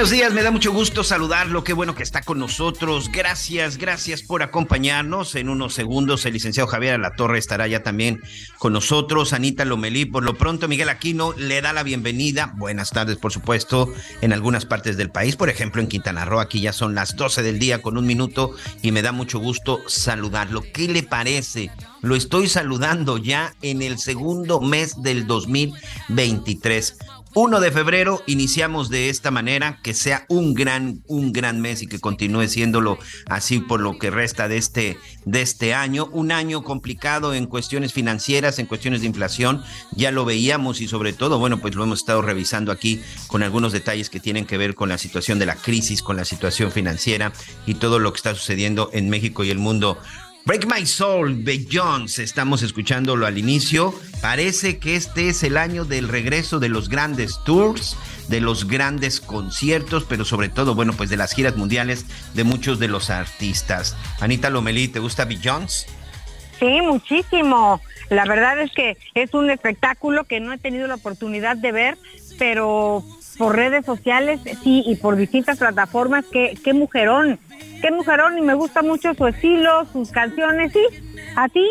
Buenos días, me da mucho gusto saludarlo, qué bueno que está con nosotros. Gracias, gracias por acompañarnos. En unos segundos el licenciado Javier Alatorre estará ya también con nosotros. Anita Lomelí, por lo pronto Miguel Aquino le da la bienvenida. Buenas tardes, por supuesto, en algunas partes del país, por ejemplo en Quintana Roo, aquí ya son las 12 del día con un minuto y me da mucho gusto saludarlo. ¿Qué le parece? Lo estoy saludando ya en el segundo mes del 2023. 1 de febrero iniciamos de esta manera, que sea un gran, un gran mes y que continúe siéndolo así por lo que resta de este, de este año. Un año complicado en cuestiones financieras, en cuestiones de inflación, ya lo veíamos y sobre todo, bueno, pues lo hemos estado revisando aquí con algunos detalles que tienen que ver con la situación de la crisis, con la situación financiera y todo lo que está sucediendo en México y el mundo. Break My Soul de Jones, estamos escuchándolo al inicio. Parece que este es el año del regreso de los grandes tours, de los grandes conciertos, pero sobre todo, bueno, pues de las giras mundiales de muchos de los artistas. Anita Lomelí, ¿te gusta Jones? Sí, muchísimo. La verdad es que es un espectáculo que no he tenido la oportunidad de ver, pero por redes sociales sí y por distintas plataformas, qué, qué mujerón, qué mujerón y me gusta mucho su estilo, sus canciones, sí. ¿A ti?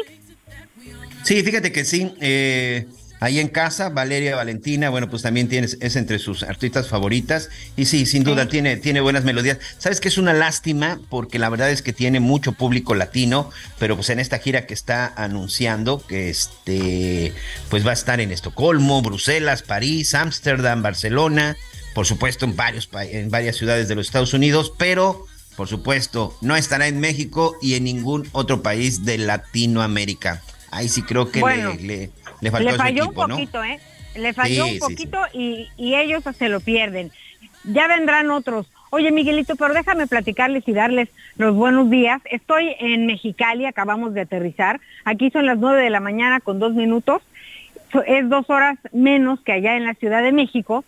Sí, fíjate que sí. eh, ahí en casa, Valeria Valentina, bueno, pues también tienes, es entre sus artistas favoritas. Y sí, sin duda, tiene, tiene buenas melodías. Sabes que es una lástima, porque la verdad es que tiene mucho público latino, pero pues en esta gira que está anunciando, que este, pues va a estar en Estocolmo, Bruselas, París, Ámsterdam, Barcelona, por supuesto en varios en varias ciudades de los Estados Unidos, pero por supuesto, no estará en México y en ningún otro país de Latinoamérica. Ahí sí creo que Bueno, le, le, le faltó falló equipo, un ¿no? poquito, ¿eh? Le falló Sí, un sí, poquito Y, y ellos se lo pierden. Ya vendrán otros. Oye, Miguelito, pero déjame platicarles y darles los buenos días. Estoy en Mexicali, acabamos de aterrizar. Aquí son las nueve de la mañana con dos minutos. Es dos horas menos que allá en la Ciudad de México.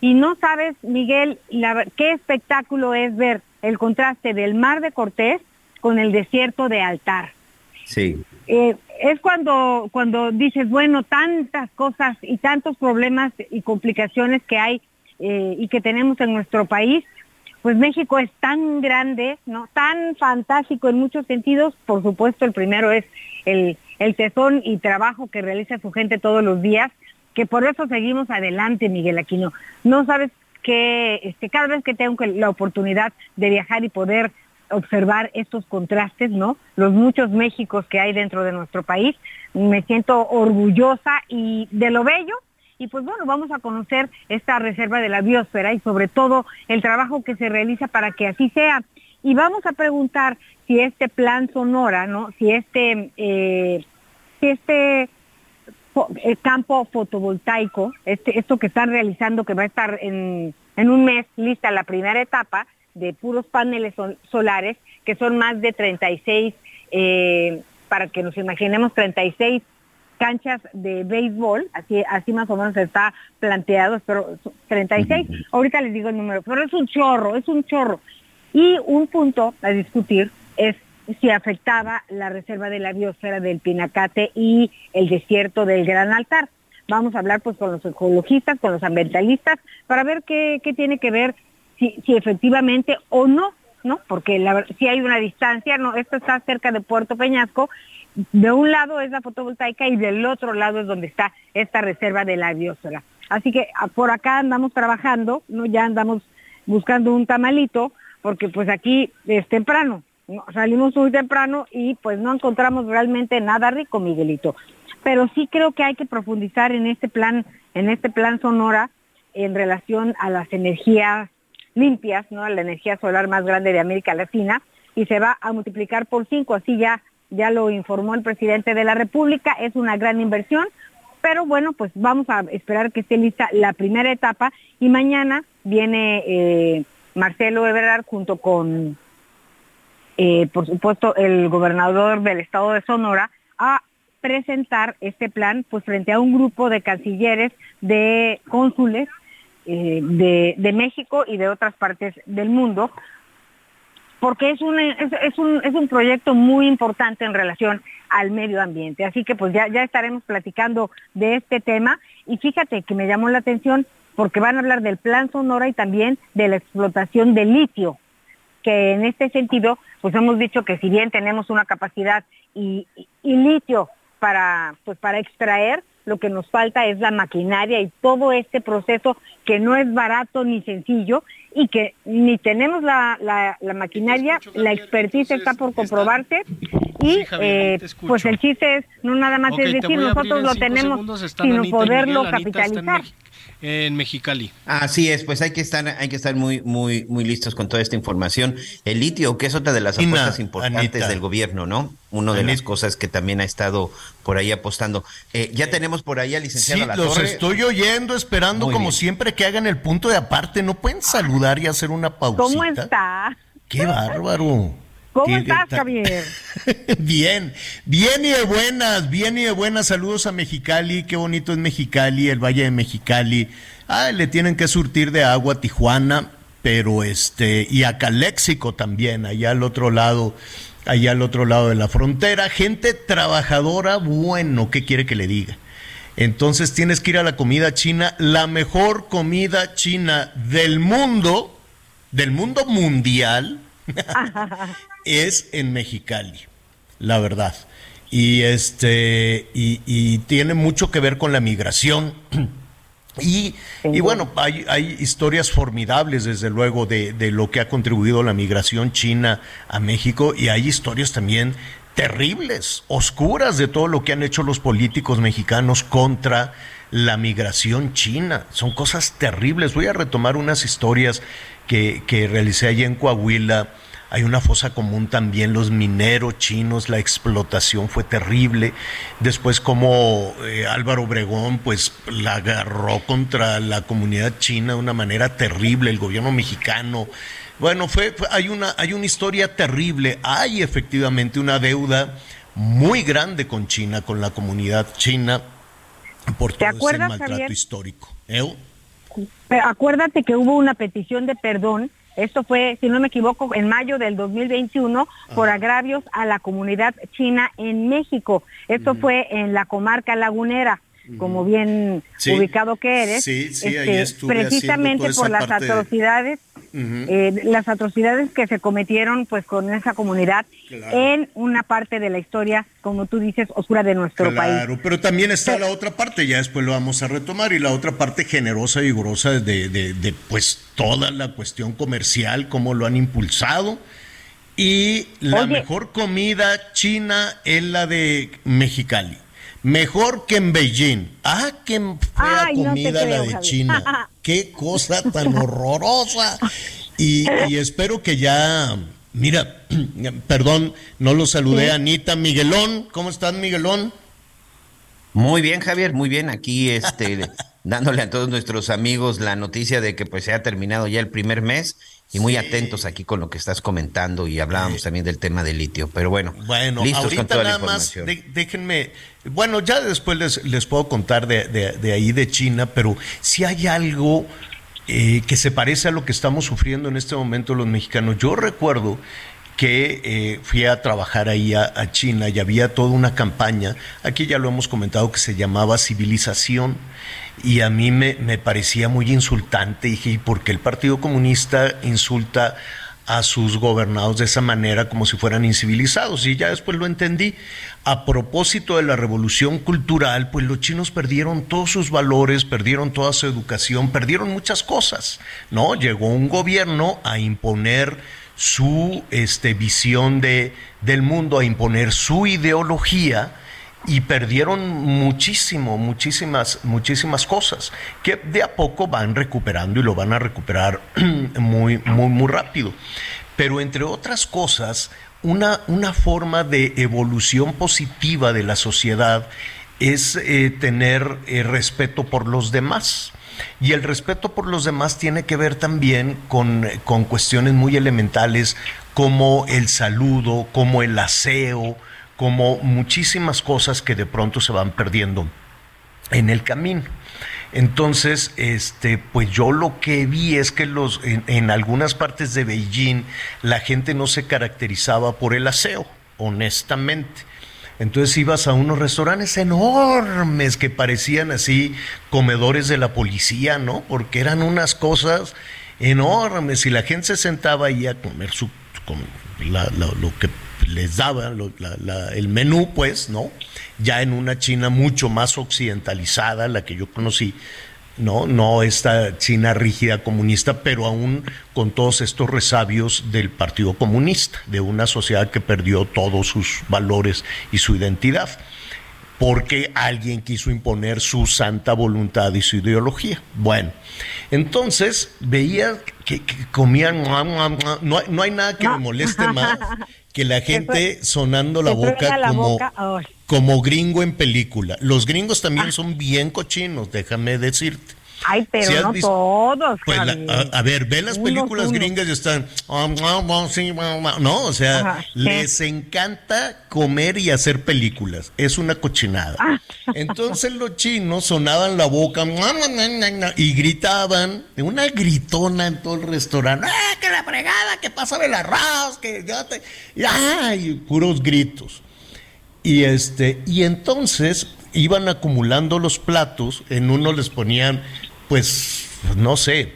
Y no sabes, Miguel, la qué espectáculo es ver el contraste del mar de Cortés con el desierto de Altar Sí. eh, es cuando, cuando dices, bueno, tantas cosas y tantos problemas y complicaciones que hay eh, y que tenemos en nuestro país, pues México es tan grande, ¿no? Tan fantástico en muchos sentidos. Por supuesto, el primero es el, el tesón y trabajo que realiza su gente todos los días, que por eso seguimos adelante, Miguel Aquino. No sabes que este, cada vez que tengo la oportunidad de viajar y poder observar estos contrastes, ¿no? Los muchos Méxicos que hay dentro de nuestro país. Me siento orgullosa y de lo bello. Y pues bueno, vamos a conocer esta reserva de la biosfera y sobre todo el trabajo que se realiza para que así sea. Y vamos a preguntar si este plan Sonora, ¿no? Si este, eh, si este eh, campo fotovoltaico, este, esto que están realizando, que va a estar en, en un mes lista la primera etapa de puros paneles sol- solares, que son más de 36, eh, para que nos imaginemos 36 canchas de béisbol, así, así más o menos está planteado, espero, 36, ahorita les digo el número, pero es un chorro, es un chorro. Y un punto a discutir es si afectaba la reserva de la biosfera del Pinacate y el desierto del Gran Altar. Vamos a hablar pues con los ecologistas, con los ambientalistas, para ver qué, qué tiene que ver si, si efectivamente o no, ¿no? Porque si hay una distancia, no, esto está cerca de Puerto Peñasco, de un lado es la fotovoltaica y del otro lado es donde está esta reserva de la biosfera. Así que por acá andamos trabajando, no ya andamos buscando un tamalito, porque pues aquí es temprano, salimos muy temprano y pues no encontramos realmente nada rico, Miguelito. Pero sí creo que hay que profundizar en este plan, en este plan Sonora en relación a las energías limpias, ¿no? La energía solar más grande de América Latina y se va a multiplicar por cinco, así ya ya lo informó el presidente de la República, es una gran inversión, pero bueno, pues vamos a esperar que esté lista la primera etapa y mañana viene eh, Marcelo Ebrard junto con, eh, por supuesto, el gobernador del estado de Sonora a presentar este plan pues frente a un grupo de cancilleres, de cónsules eh, de, de México y de otras partes del mundo porque es un, es, un, es un proyecto muy importante en relación al medio ambiente. Así que pues ya, ya estaremos platicando de este tema y fíjate que me llamó la atención porque van a hablar del plan Sonora y también de la explotación de litio, que en este sentido pues hemos dicho que si bien tenemos una capacidad y, y litio para, pues, para extraer, lo que nos falta es la maquinaria y todo este proceso que no es barato ni sencillo y que ni tenemos la, la, maquinaria, la expertise está por comprobarse y eh, pues el chiste es no nada más es decir nosotros lo tenemos sino poderlo capitalizar en Mexicali. Así es, pues hay que estar, hay que estar muy, muy, muy listos con toda esta información. El litio, que es otra de las apuestas importantes del gobierno, ¿no? Una de las cosas que también ha estado por ahí apostando. Eh, ya tenemos por ahí al licenciado sí, los estoy oyendo, esperando como siempre que hagan el punto de aparte. ¿No pueden saludar y hacer una pausita? ¿Cómo está? ¡Qué bárbaro! ¿Cómo estás, Javier? bien, bien y de buenas, bien y de buenas. Saludos a Mexicali, qué bonito es Mexicali, el Valle de Mexicali. Ah, le tienen que surtir de agua a Tijuana, pero este, y a Caléxico también, allá al otro lado, allá al otro lado de la frontera. Gente trabajadora, bueno, ¿qué quiere que le diga? Entonces tienes que ir a la comida china, la mejor comida china del mundo, del mundo mundial es en Mexicali, la verdad. Y este, y, tiene mucho que ver con la migración. Y, y, bueno, hay, hay, historias formidables, desde luego, de, de, lo que ha contribuido la migración china a México, y hay historias también terribles, oscuras, de todo lo que han hecho los políticos mexicanos contra la migración china. Son cosas terribles. Voy a retomar unas historias que, que realicé allí en Coahuila hay una fosa común también, los mineros chinos, la explotación fue terrible. Después como eh, Álvaro Obregón pues la agarró contra la comunidad china de una manera terrible, el gobierno mexicano. Bueno, fue, hay, una, hay una historia terrible, hay efectivamente una deuda muy grande con China, con la comunidad china, por todo ese maltrato histórico. Pero acuérdate que hubo una petición de perdón esto fue, si no me equivoco, en mayo del 2021 por agravios a la comunidad china en México. Esto fue en la comarca lagunera como bien ubicado que eres, sí, sí, este, precisamente por las atrocidades, eh, las atrocidades que se cometieron pues con esa comunidad en una parte de la historia, como tú dices, oscura de nuestro país. Claro, pero también está la otra parte, ya después lo vamos a retomar, y la otra parte generosa y de, de, de pues toda la cuestión comercial, cómo lo han impulsado. Y la mejor comida china es la de Mexicali. Mejor que en Beijing. Ah, qué fea comida la de China. qué cosa tan horrorosa. Y, espero que ya. Mira, perdón, no lo saludé, Anita. Miguelón, ¿cómo estás, Miguelón? Muy bien, Javier, muy bien. Aquí, este, dándole a todos nuestros amigos la noticia de que pues se ha terminado ya el primer mes y muy atentos aquí con lo que estás comentando y hablábamos también del tema del litio. Pero bueno, bueno listos con toda nada la más déjenme, bueno, ya después les, les puedo contar de, de, ahí de China, pero si hay algo eh, que se parece a lo que estamos sufriendo en este momento los mexicanos. Yo recuerdo que eh, fui a trabajar ahí a, China y había toda una campaña, aquí ya lo hemos comentado, que se llamaba civilización. Y a mí me, me parecía muy insultante. Dije, ¿y por qué el Partido Comunista insulta a sus gobernados de esa manera como si fueran incivilizados? Y ya después lo entendí. A propósito de la revolución cultural, pues los chinos perdieron todos sus valores, perdieron toda su educación, perdieron muchas cosas, ¿no? Llegó un gobierno a imponer su este, visión de, del mundo, a imponer su ideología y perdieron muchísimo, muchísimas, muchísimas cosas que de a poco van recuperando y lo van a recuperar muy, muy, muy rápido. Pero entre otras cosas, una, una forma de evolución positiva de la sociedad es eh, tener eh, respeto por los demás. Y el respeto por los demás tiene que ver también con, con cuestiones muy elementales como el saludo, como el aseo, como muchísimas cosas que de pronto se van perdiendo en el camino. Entonces, este, pues yo lo que vi es que los, en, en, algunas partes de Beijing la gente no se caracterizaba por el aseo, honestamente. Entonces ibas a unos restaurantes enormes que parecían así comedores de la policía, ¿no? Porque eran unas cosas enormes y la gente se sentaba ahí a comer su, lo que les daba lo, la, la, el menú, pues, ¿no? Ya en una China mucho más occidentalizada, la que yo conocí, ¿no? No esta China rígida comunista, pero aún con todos estos resabios del Partido Comunista, de una sociedad que perdió todos sus valores y su identidad, porque alguien quiso imponer su santa voluntad y su ideología. Bueno, entonces veía que, que comían, no, no, hay nada que me moleste más que la gente sonando la boca la como, boca. Como gringo en película. Los gringos también ah. son bien cochinos, déjame decirte. Ay, pero ¿Sí no visto? todos. Pues la, a, a, ver, ve las películas gringas y están. No, o sea, Ajá, les ¿sí? encanta comer y hacer películas. Es una cochinada. Ah. Entonces los chinos sonaban la boca y gritaban, una gritona en todo el restaurante. ¡Ah, que la fregada! que pasa el arroz! Que ya te. ¡Ay! Puros gritos. Y este, y entonces iban acumulando los platos, en uno les ponían pues, no sé,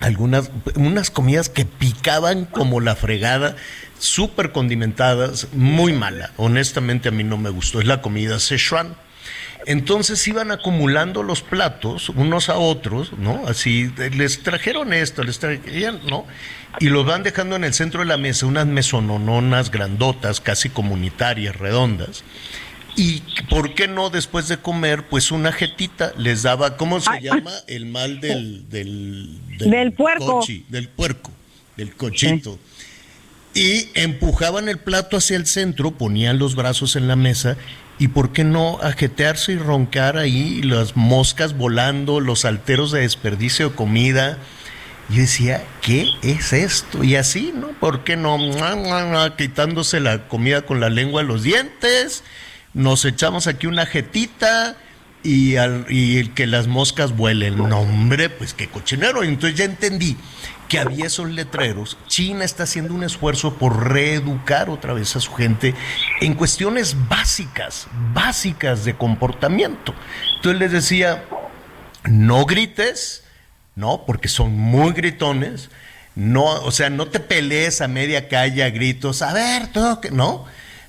algunas, unas comidas que picaban como la fregada, súper condimentadas, muy mala. Honestamente a mí no me gustó, es la comida Szechuan. Entonces iban acumulando los platos unos a otros, ¿no? Así, les trajeron esto, les trajeron, ¿no? Y los van dejando en el centro de la mesa, unas mesonononas grandotas, casi comunitarias, redondas. Y por qué no después de comer, pues una jetita les daba, ¿cómo se Ay. llama? El mal del del, del, del puerco. Cochi, del puerco, del cochito. Sí. Y empujaban el plato hacia el centro, ponían los brazos en la mesa y por qué no ajetearse y roncar ahí las moscas volando, los alteros de desperdicio de comida. Yo decía, ¿qué es esto? Y así, ¿no? ¿Por qué no? Quitándose la comida con la lengua de los dientes nos echamos aquí una jetita y, al, que las moscas vuelen. No, hombre, pues qué cochinero. Entonces ya entendí que había esos letreros. China está haciendo un esfuerzo por reeducar otra vez a su gente en cuestiones básicas, básicas de comportamiento. Entonces les decía, no grites, no, porque son muy gritones. No, o sea, no te pelees a media calle a gritos, a ver, todo que no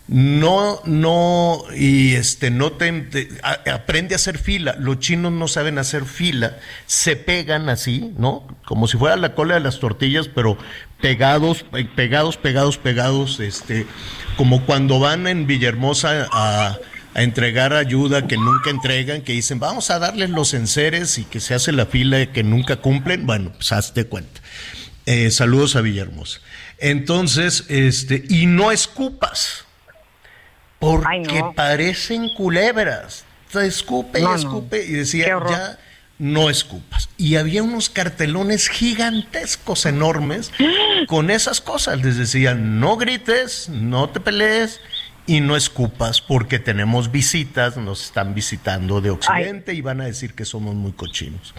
no, no, y este, no te, aprende a hacer fila. Los chinos no saben hacer fila, se pegan así, ¿no? Como si fuera la cola de las tortillas, pero pegados, pegados, pegados, pegados, este, como cuando van en Villahermosa a, a entregar ayuda que nunca entregan, que dicen, vamos a darles los enseres y que se hace la fila que nunca cumplen. Bueno, pues hazte cuenta. Eh, saludos a Villahermosa. Entonces, este, y no escupas porque Ay, no. parecen culebras. Te escupe no, y escupe. No. Y decía, ya no escupas. Y había unos cartelones gigantescos, enormes, con esas cosas. Les decían, no grites, no te pelees y no escupas porque tenemos visitas, nos están visitando de Occidente Ay. y van a decir que somos muy cochinos.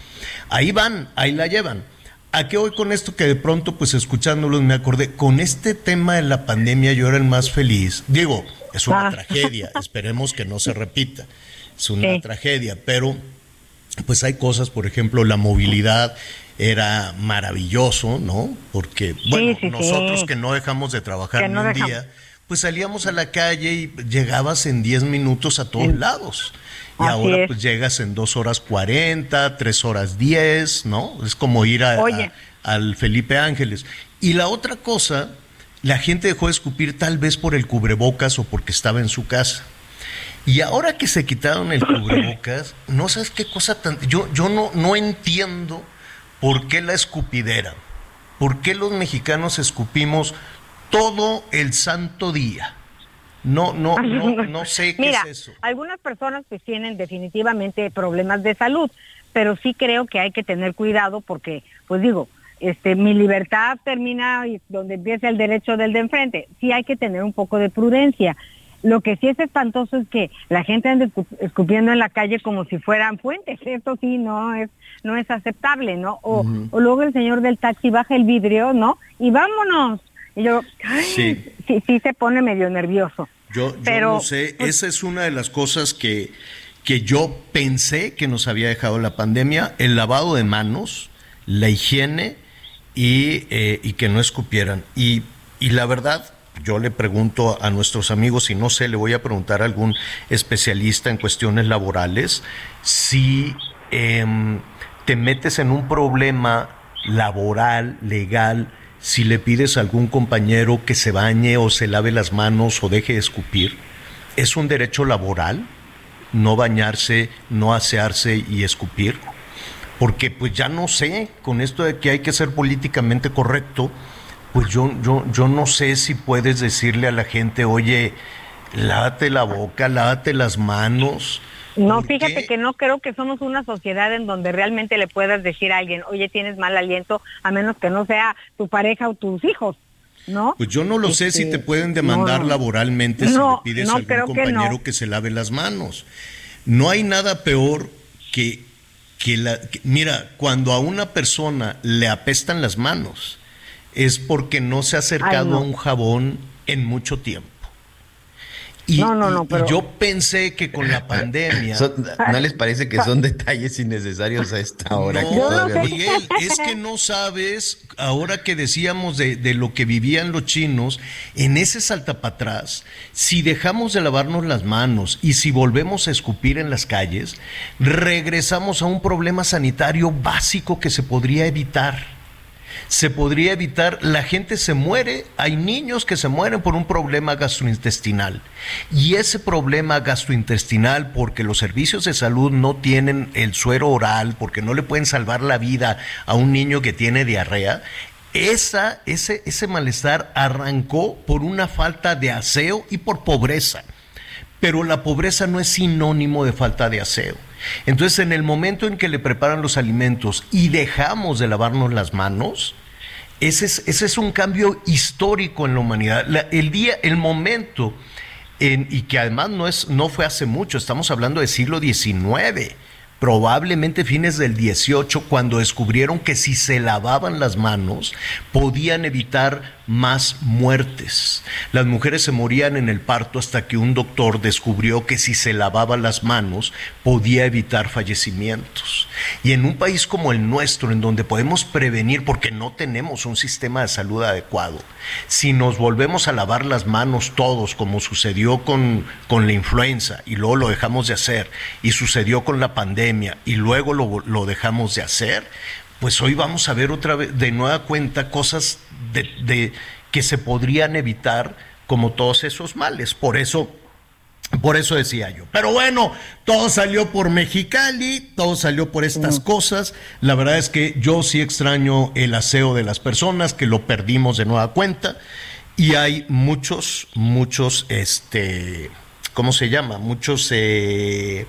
Ahí van, ahí la llevan. ¿A qué voy con esto que de pronto, pues escuchándolos me acordé? Con este tema de la pandemia yo era el más feliz. Digo, es una Ah. tragedia, esperemos que no se repita. Es una Sí. tragedia, pero pues hay cosas, por ejemplo, la movilidad era maravilloso, ¿no? Porque, bueno, sí, nosotros que no dejamos de trabajar ni no un dejamos. día, pues salíamos a la calle y llegabas en 10 minutos a todos lados. Y Así ahora es. pues llegas en 2 horas 40, 3 horas 10, ¿no? Es como ir a, Oye. a- al Felipe Ángeles. Y la otra cosa, la gente dejó de escupir tal vez por el cubrebocas o porque estaba en su casa. Y ahora que se quitaron el cubrebocas, no sabes qué cosa tan... Yo, yo no, no entiendo por qué la escupidera. ¿Por qué los mexicanos escupimos todo el santo día? No, no, no, no sé qué Mira, es eso. algunas personas pues tienen definitivamente problemas de salud, pero sí creo que hay que tener cuidado porque, pues digo, este, mi libertad termina y donde empieza el derecho del de enfrente. Sí hay que tener un poco de prudencia. Lo que sí es espantoso es que la gente anda escu- escupiendo en la calle como si fueran fuentes. Esto sí no es no es aceptable, ¿no? O, o luego el señor del taxi baja el vidrio, ¿no? Y vámonos. Y yo, ay, Sí. sí, sí se pone medio nervioso. Yo, yo Pero, no sé, pues- esa es una de las cosas que, que yo pensé que nos había dejado la pandemia, el lavado de manos, la higiene y, eh, y que no escupieran. Y, y la verdad, yo le pregunto a nuestros amigos, y no sé, le voy a preguntar a algún especialista en cuestiones laborales, si em, te metes en un problema laboral, legal, si le pides a algún compañero que se bañe o se lave las manos o deje de escupir, ¿es un derecho laboral no bañarse, no asearse y escupir? Porque pues ya no sé, con esto de que hay que ser políticamente correcto, pues yo, yo, yo no sé si puedes decirle a la gente, oye, lávate la boca, lávate las manos. No, ¿Por fíjate qué? que no creo que somos una sociedad en donde realmente le puedas decir a alguien, oye, tienes mal aliento, a menos que no sea tu pareja o tus hijos, ¿no? Pues yo no lo sé si Este, te pueden demandar no, no. laboralmente si le pides no, a algún que compañero que, se lave las manos. No hay nada peor que, que la... que- mira, cuando a una persona le apestan las manos, es porque no se ha acercado Ay, no. a un jabón en mucho tiempo. Y, No, no, no, y pero- yo pensé que con la pandemia... Son- ¿No les parece que son detalles innecesarios a esta hora? que No, todavía no- Miguel, es que no sabes, ahora que decíamos de, de lo que vivían los chinos, en ese salta para atrás, si dejamos de lavarnos las manos y si volvemos a escupir en las calles, regresamos a un problema sanitario básico que se podría evitar se podría evitar, la gente se muere, hay niños que se mueren por un problema gastrointestinal. Y ese problema gastrointestinal, porque los servicios de salud no tienen el suero oral, porque no le pueden salvar la vida a un niño que tiene diarrea, esa, ese, ese malestar arrancó por una falta de aseo y por pobreza. Pero la pobreza no es sinónimo de falta de aseo. Entonces, en el momento en que le preparan los alimentos y dejamos de lavarnos las manos, ese es, un cambio histórico en la humanidad. El día, el momento, en- y que además no, es, no fue hace mucho, estamos hablando del siglo XIX, probablemente fines del XVIII, cuando descubrieron que si se lavaban las manos podían evitar más muertes. Las mujeres se morían en el parto hasta que un doctor descubrió que si se lavaban las manos podía evitar fallecimientos. Y en un país como el nuestro, en donde podemos prevenir, porque no tenemos un sistema de salud adecuado, si nos volvemos a lavar las manos todos, como sucedió con, con la influenza, y luego lo dejamos de hacer, y sucedió con la pandemia, y luego lo, lo dejamos de hacer, pues hoy vamos a ver otra vez de nueva cuenta cosas de, de- que se podrían evitar como todos esos males. Por eso, por eso decía yo. Pero bueno, todo salió por Mexicali, todo salió por estas cosas. La verdad es que yo sí extraño el aseo de las personas, que lo perdimos de nueva cuenta. Y hay muchos, muchos, este, ¿cómo se llama? Muchos, eh,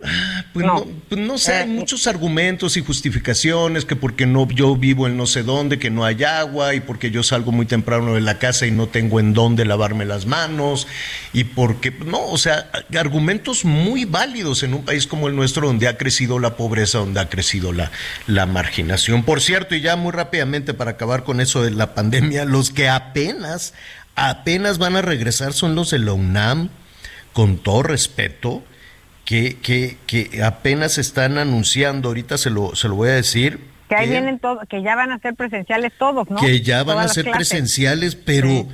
¿Bichos? Pues no, pues no sé, hay Eh, muchos argumentos y justificaciones, que porque no yo vivo en no sé dónde, que no hay agua, y porque yo salgo muy temprano de la casa y no tengo en dónde lavarme las manos, y porque, no, o sea, argumentos muy válidos en un país como el nuestro, donde ha crecido la pobreza, donde ha crecido la, la marginación. Por cierto, y ya muy rápidamente para acabar con eso de la pandemia, los que apenas, apenas van a regresar son los de la UNAM, con todo respeto que, que, que apenas están anunciando, ahorita se lo, se lo voy a decir. Que ahí vienen todos, que ya van a ser presenciales todos, ¿no? Que ya van Todas a ser presenciales, pero Sí.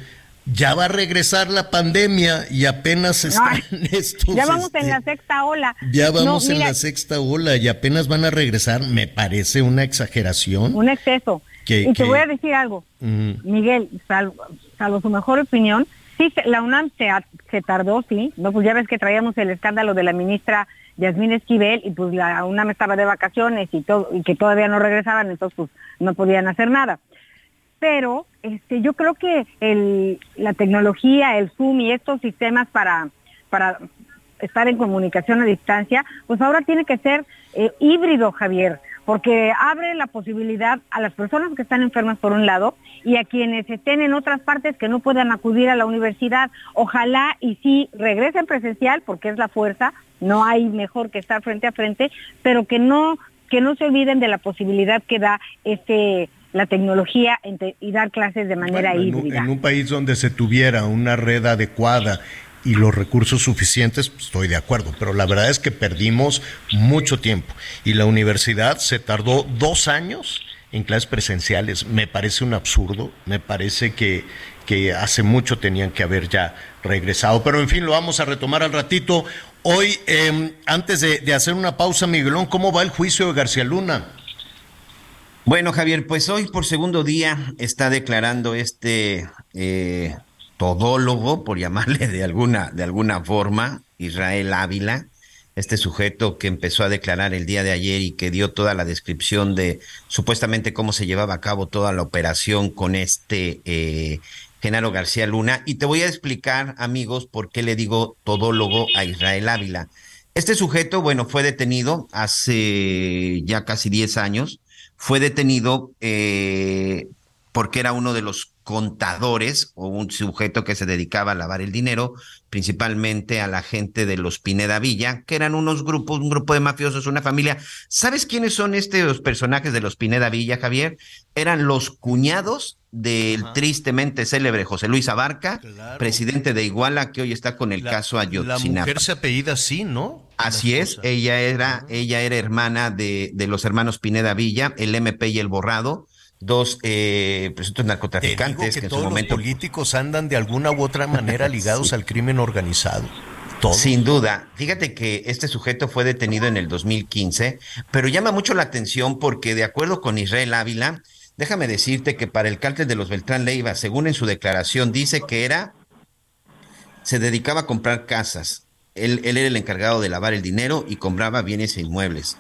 ya va a regresar la pandemia y apenas No, están estos. ya vamos en este, la sexta ola. Ya vamos No, en la sexta ola y apenas van a regresar, me parece una exageración. Un exceso. Que- y te voy a decir algo. Miguel, salvo, salvo su mejor opinión, sí, la UNAM se tardó, sí, no, pues ya ves que traíamos el escándalo de la ministra Yasmín Esquivel y pues la UNAM estaba de vacaciones y todo y que todavía no regresaban, entonces pues no podían hacer nada. Pero este, yo creo que el, la tecnología, el Zoom y estos sistemas para, para estar en comunicación a distancia, pues ahora tiene que ser eh, híbrido, Javier, porque abre la posibilidad a las personas que están enfermas por un lado y a quienes estén en otras partes que no puedan acudir a la universidad. Ojalá y sí regresen presencial, porque es la fuerza, no hay mejor que estar frente a frente, pero que no que no se olviden de la posibilidad que da este la tecnología y dar clases de manera Bueno, en, un, híbrida. en un país donde se tuviera una red adecuada y los recursos suficientes, pues, estoy de acuerdo, pero la verdad es que perdimos mucho tiempo y la universidad se tardó dos años en clases presenciales. Me parece un absurdo, me parece que, que hace mucho tenían que haber ya regresado, pero en fin, lo vamos a retomar al ratito. Hoy, eh, antes de, de hacer una pausa, Miguelón, ¿cómo va el juicio de García Luna? Bueno, Javier, pues hoy por segundo día está declarando este eh, todólogo, por llamarle de alguna, de alguna forma, Israel Ávila, este sujeto que empezó a declarar el día de ayer y que dio toda la descripción de supuestamente cómo se llevaba a cabo toda la operación con este eh, Genaro García Luna. Y te voy a explicar, amigos, por qué le digo todólogo a Israel Ávila. Este sujeto, bueno, fue detenido hace ya casi 10 años fue detenido eh, porque era uno de los contadores o un sujeto que se dedicaba a lavar el dinero, principalmente a la gente de los Pineda Villa, que eran unos grupos, un grupo de mafiosos, una familia. ¿Sabes quiénes son estos personajes de los Pineda Villa, Javier? Eran los cuñados del tristemente célebre José Luis Abarca, Claro. presidente de Iguala, que hoy está con el caso La Ayotzinapa. mujer se apellida así, ¿no? Así La es, ella era, ella era hermana de, de los hermanos Pineda Villa, el MP y el Borrado, dos eh, presuntos Te digo narcotraficantes que que en su todos los momento políticos andan de alguna u otra manera ligados al crimen organizado. Todos. Sin duda. Fíjate que este sujeto fue detenido en el 2015, pero llama mucho la atención porque de acuerdo con Israel Ávila, déjame decirte que para el cártel de los Beltrán Leiva, según en su declaración, dice que era, se dedicaba a comprar casas. Él, él era el encargado de lavar el dinero y compraba bienes e inmuebles.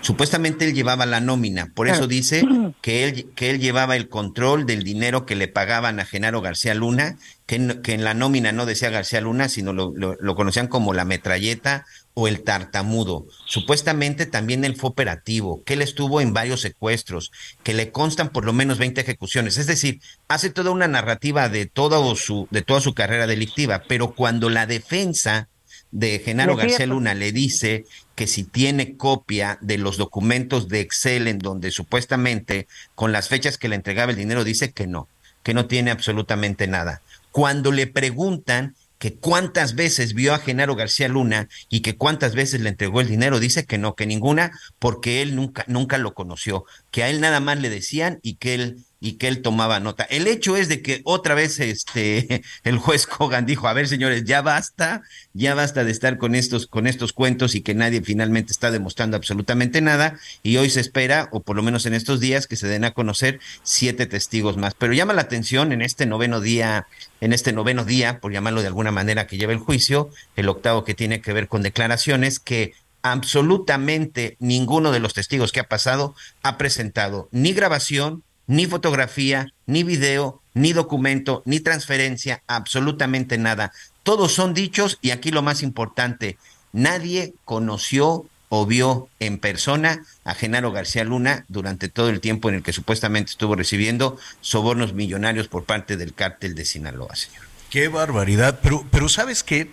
Supuestamente él llevaba la nómina, por eso dice que él, que él llevaba el control del dinero que le pagaban a Genaro García Luna, que en, que en la nómina no decía García Luna, sino lo, lo- lo conocían como la metralleta o el tartamudo. Supuestamente también él fue operativo, que él estuvo en varios secuestros, que le constan por lo menos 20 ejecuciones. Es decir, hace toda una narrativa de, todo su, de toda su carrera delictiva, pero cuando la defensa de Genaro García Luna le dice que si tiene copia de los documentos de Excel en donde supuestamente con las fechas que le entregaba el dinero dice que no, que no tiene absolutamente nada. Cuando le preguntan que cuántas veces vio a Genaro García Luna y que cuántas veces le entregó el dinero, dice que no, que ninguna, porque él nunca, nunca lo conoció, que a él nada más le decían y que él y que él tomaba nota. El hecho es de que otra vez este el juez Kogan dijo, a ver señores, ya basta, ya basta de estar con estos con estos cuentos y que nadie finalmente está demostrando absolutamente nada y hoy se espera o por lo menos en estos días que se den a conocer siete testigos más. Pero llama la atención en este noveno día, en este noveno día, por llamarlo de alguna manera que lleva el juicio, el octavo que tiene que ver con declaraciones que absolutamente ninguno de los testigos que ha pasado ha presentado ni grabación, ni fotografía, ni video, ni documento, ni transferencia, absolutamente nada. Todos son dichos y aquí lo más importante, nadie conoció o vio en persona a Genaro García Luna durante todo el tiempo en el que supuestamente estuvo recibiendo sobornos millonarios por parte del cártel de Sinaloa, señor. Qué barbaridad. Pero, pero ¿sabes qué?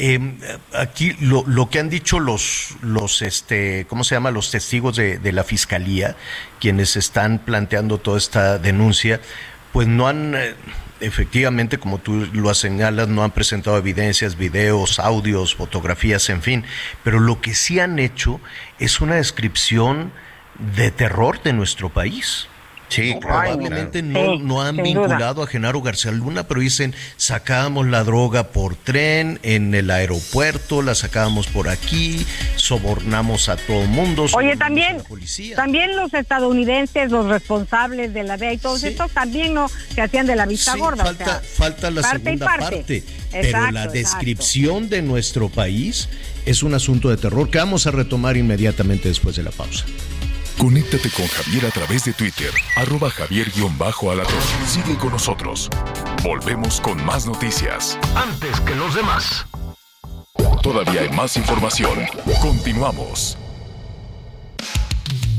Eh, aquí lo, lo, que han dicho los, los este, ¿cómo se llama? Los testigos de, de, la fiscalía, quienes están planteando toda esta denuncia, pues no han, eh, efectivamente, como tú lo señalas, no han presentado evidencias, videos, audios, fotografías, en fin, pero lo que sí han hecho es una descripción de terror de nuestro país. Sí, no, probablemente no, no, han vinculado duda. a Genaro García Luna, pero dicen, sacábamos la droga por tren en el aeropuerto, la sacábamos por aquí, sobornamos a todo mundo. Oye, también, también los estadounidenses, los responsables de la DEA y todos sí. estos también no se hacían de la vista sí, gorda. Falta, o sea, falta la parte segunda parte. parte. Exacto, pero la descripción exacto. de nuestro país es un asunto de terror que vamos a retomar inmediatamente después de la pausa. Conéctate con Javier a través de Twitter, arroba javier-alatón. Sigue con nosotros. Volvemos con más noticias. Antes que los demás. Todavía hay más información. Continuamos.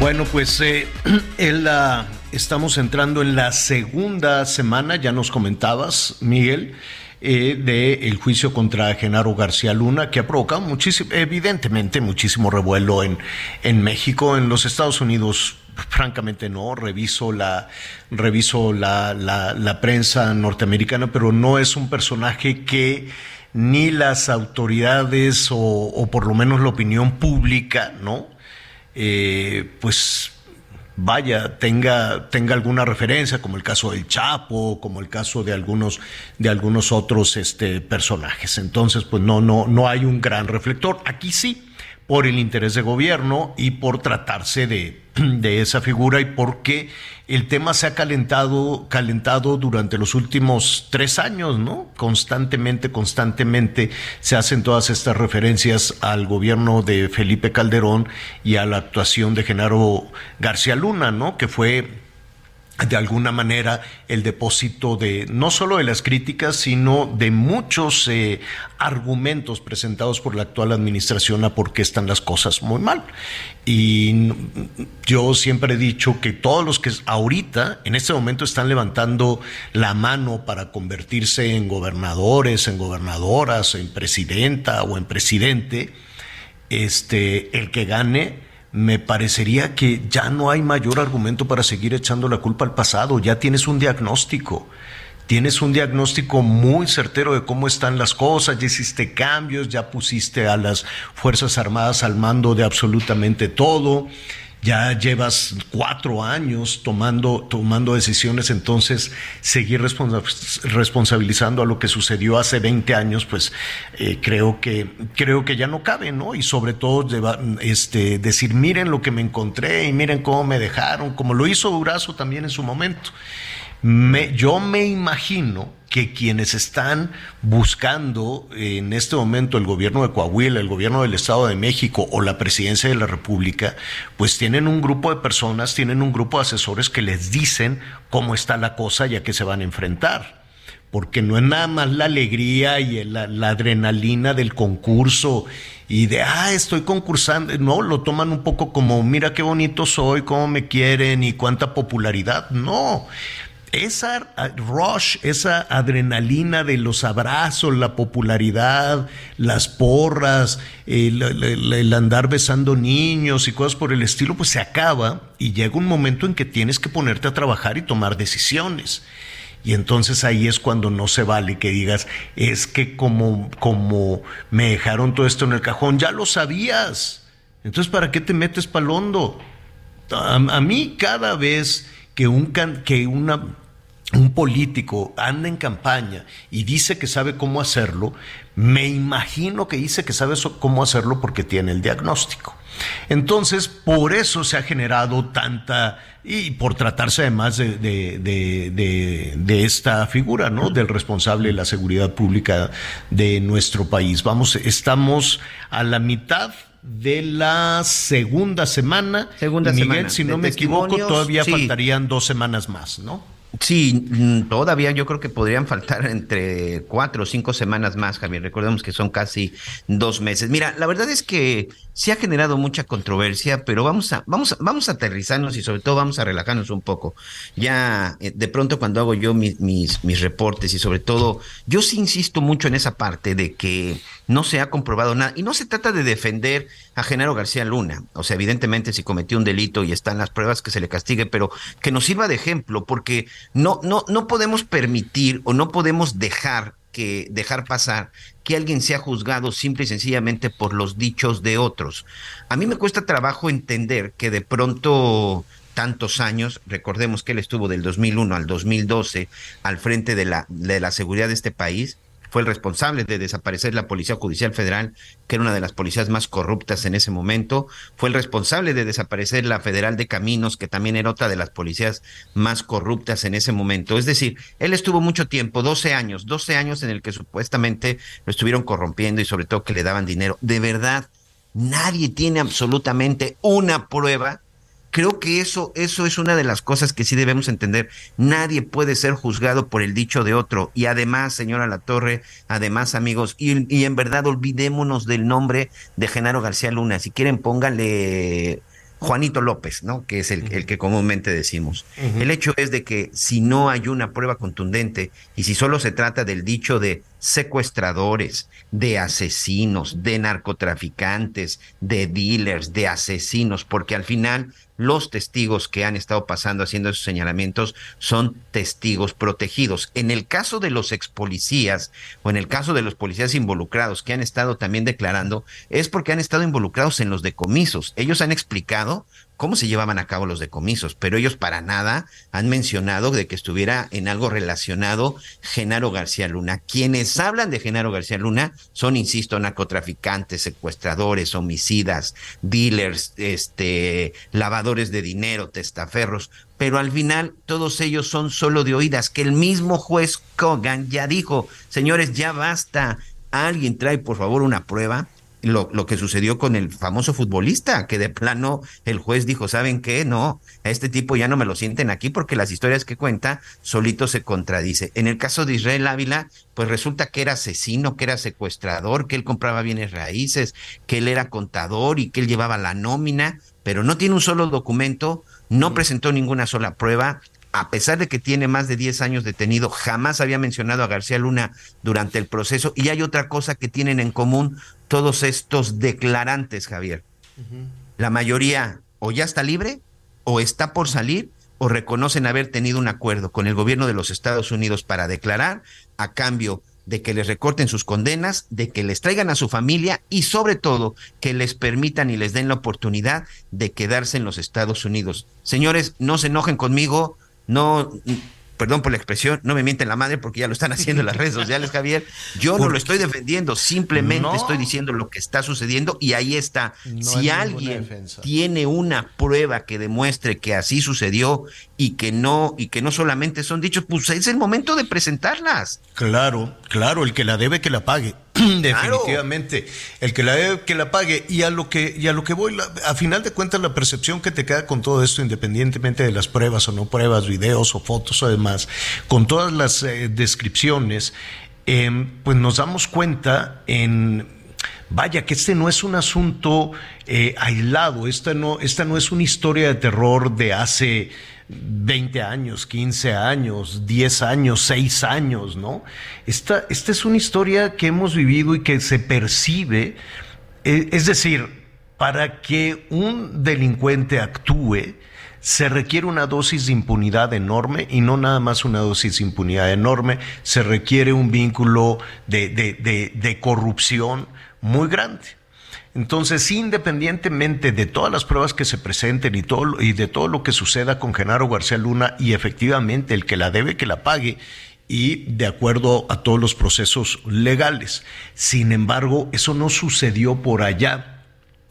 Bueno, pues eh, la, estamos entrando en la segunda semana, ya nos comentabas, Miguel, eh, del juicio contra Genaro García Luna, que ha provocado muchísimo, evidentemente muchísimo revuelo en, en México, en los Estados Unidos. Francamente no, reviso la reviso la, la, prensa norteamericana, pero no es un personaje que ni las autoridades o por lo menos la opinión pública, ¿no? Eh, pues vaya, tenga, tenga alguna referencia, como el caso del Chapo, como el caso de algunos, de algunos otros este, personajes. Entonces, pues no, no, no hay un gran reflector. Aquí sí, por el interés de gobierno y por tratarse de, de esa figura y porque el tema se ha calentado, calentado durante los últimos tres años, ¿no? Constantemente, constantemente se hacen todas estas referencias al gobierno de Felipe Calderón y a la actuación de Genaro García Luna, ¿no? Que fue de alguna manera el depósito de no solo de las críticas, sino de muchos eh, argumentos presentados por la actual administración a por qué están las cosas muy mal. Y yo siempre he dicho que todos los que ahorita, en este momento, están levantando la mano para convertirse en gobernadores, en gobernadoras, en presidenta o en presidente, este, el que gane me parecería que ya no hay mayor argumento para seguir echando la culpa al pasado, ya tienes un diagnóstico. Tienes un diagnóstico muy certero de cómo están las cosas, ya hiciste cambios, ya pusiste a las Fuerzas Armadas al mando de absolutamente todo, ya llevas cuatro años tomando, tomando decisiones, entonces seguir responsa responsabilizando a lo que sucedió hace 20 años, pues eh, creo, que, creo que ya no cabe, ¿no? Y sobre todo este, decir, miren lo que me encontré y miren cómo me dejaron, como lo hizo Durazo también en su momento. Me, yo me imagino que quienes están buscando en este momento el gobierno de Coahuila, el gobierno del Estado de México o la presidencia de la República, pues tienen un grupo de personas, tienen un grupo de asesores que les dicen cómo está la cosa y a qué se van a enfrentar. Porque no es nada más la alegría y la, la adrenalina del concurso y de, ah, estoy concursando. No, lo toman un poco como, mira qué bonito soy, cómo me quieren y cuánta popularidad. No esa rush, esa adrenalina de los abrazos, la popularidad, las porras, el, andar besando niños y cosas por el estilo, pues se acaba y llega un momento en que tienes que ponerte a trabajar y tomar decisiones. Y entonces ahí es cuando no se vale que digas, es que como, como me dejaron todo esto en el cajón, ya lo sabías. Entonces, ¿para qué te metes palondo? A, a mí cada vez que, un, que una un político anda en campaña y dice que sabe cómo hacerlo, me imagino que dice que sabe cómo hacerlo porque tiene el diagnóstico. Entonces, por eso se ha generado tanta, y por tratarse además de, de, esta figura, ¿no? Del responsable de la seguridad pública de nuestro país. Vamos, estamos a la mitad de la segunda semana. Segunda Miguel, semana. si no De me equivoco, todavía sí. faltarían dos semanas más, ¿no? Sí, mm, todavía yo creo que podrían faltar entre cuatro o cinco semanas más, Javier. Recordemos que son casi dos meses. Mira, la verdad es que sí ha generado mucha controversia, pero vamos a, vamos a, vamos a aterrizarnos y sobre todo vamos a relajarnos un poco. Ya eh, de pronto cuando hago yo mis, mis, mis reportes y sobre todo, yo sí insisto mucho en esa parte de que no se ha comprobado nada. Y no se trata de defender a Genaro García Luna. O sea, evidentemente si cometió un delito y están las pruebas que se le castigue, pero que nos sirva de ejemplo, porque no, no, no podemos permitir o no podemos dejar que dejar pasar que alguien sea juzgado simple y sencillamente por los dichos de otros. A mí me cuesta trabajo entender que de pronto tantos años, recordemos que él estuvo del 2001 al 2012 al frente de la, de la seguridad de este país, fue el responsable de desaparecer la Policía Judicial Federal, que era una de las policías más corruptas en ese momento, fue el responsable de desaparecer la Federal de Caminos, que también era otra de las policías más corruptas en ese momento. Es decir, él estuvo mucho tiempo, 12 años, 12 años en el que supuestamente lo estuvieron corrompiendo y sobre todo que le daban dinero. De verdad, nadie tiene absolutamente una prueba Creo que eso, eso es una de las cosas que sí debemos entender. Nadie puede ser juzgado por el dicho de otro. Y además, señora La Torre, además, amigos, y, y en verdad olvidémonos del nombre de Genaro García Luna. Si quieren, pónganle Juanito López, ¿no? Que es el, el que comúnmente decimos. El hecho es de que si no hay una prueba contundente y si solo se trata del dicho de secuestradores, de asesinos, de narcotraficantes, de dealers, de asesinos, porque al final los testigos que han estado pasando haciendo esos señalamientos son testigos protegidos. En el caso de los ex policías o en el caso de los policías involucrados que han estado también declarando, es porque han estado involucrados en los decomisos. Ellos han explicado cómo se llevaban a cabo los decomisos, pero ellos para nada han mencionado de que estuviera en algo relacionado Genaro García Luna. Quienes hablan de Genaro García Luna son, insisto, narcotraficantes, secuestradores, homicidas, dealers, este, lavadores de dinero, testaferros, pero al final todos ellos son solo de oídas, que el mismo juez Kogan ya dijo, señores, ya basta, alguien trae por favor una prueba lo, lo, que sucedió con el famoso futbolista, que de plano el juez dijo, ¿saben qué? No, a este tipo ya no me lo sienten aquí porque las historias que cuenta solito se contradice. En el caso de Israel Ávila, pues resulta que era asesino, que era secuestrador, que él compraba bienes raíces, que él era contador y que él llevaba la nómina, pero no tiene un solo documento, no presentó ninguna sola prueba, a pesar de que tiene más de 10 años detenido, jamás había mencionado a García Luna durante el proceso. Y hay otra cosa que tienen en común todos estos declarantes, Javier. Uh -huh. La mayoría o ya está libre, o está por salir, o reconocen haber tenido un acuerdo con el gobierno de los Estados Unidos para declarar a cambio de que les recorten sus condenas, de que les traigan a su familia y sobre todo que les permitan y les den la oportunidad de quedarse en los Estados Unidos. Señores, no se enojen conmigo, no, perdón por la expresión, no me mienten la madre porque ya lo están haciendo en las redes sociales, Javier. Yo no lo estoy defendiendo, simplemente no. estoy diciendo lo que está sucediendo y ahí está. No si alguien defensa. tiene una prueba que demuestre que así sucedió y que no y que no solamente son dichos, pues es el momento de presentarlas. Claro, claro, el que la debe que la pague. Definitivamente, claro. el que la debe que la pague. Y a lo que y a lo que voy, la, a final de cuentas la percepción que te queda con todo esto, independientemente de las pruebas o no pruebas, videos o fotos o demás, con todas las eh, descripciones, eh, pues nos damos cuenta en Vaya, que este no es un asunto eh, aislado, esta no, esta no es una historia de terror de hace 20 años, 15 años, 10 años, 6 años, ¿no? Esta, esta es una historia que hemos vivido y que se percibe, eh, es decir, para que un delincuente actúe, se requiere una dosis de impunidad enorme y no nada más una dosis de impunidad enorme, se requiere un vínculo de, de, de, de corrupción muy grande. Entonces, independientemente de todas las pruebas que se presenten y, todo, y de todo lo que suceda con Genaro García Luna, y efectivamente el que la debe, que la pague, y de acuerdo a todos los procesos legales. Sin embargo, eso no sucedió por allá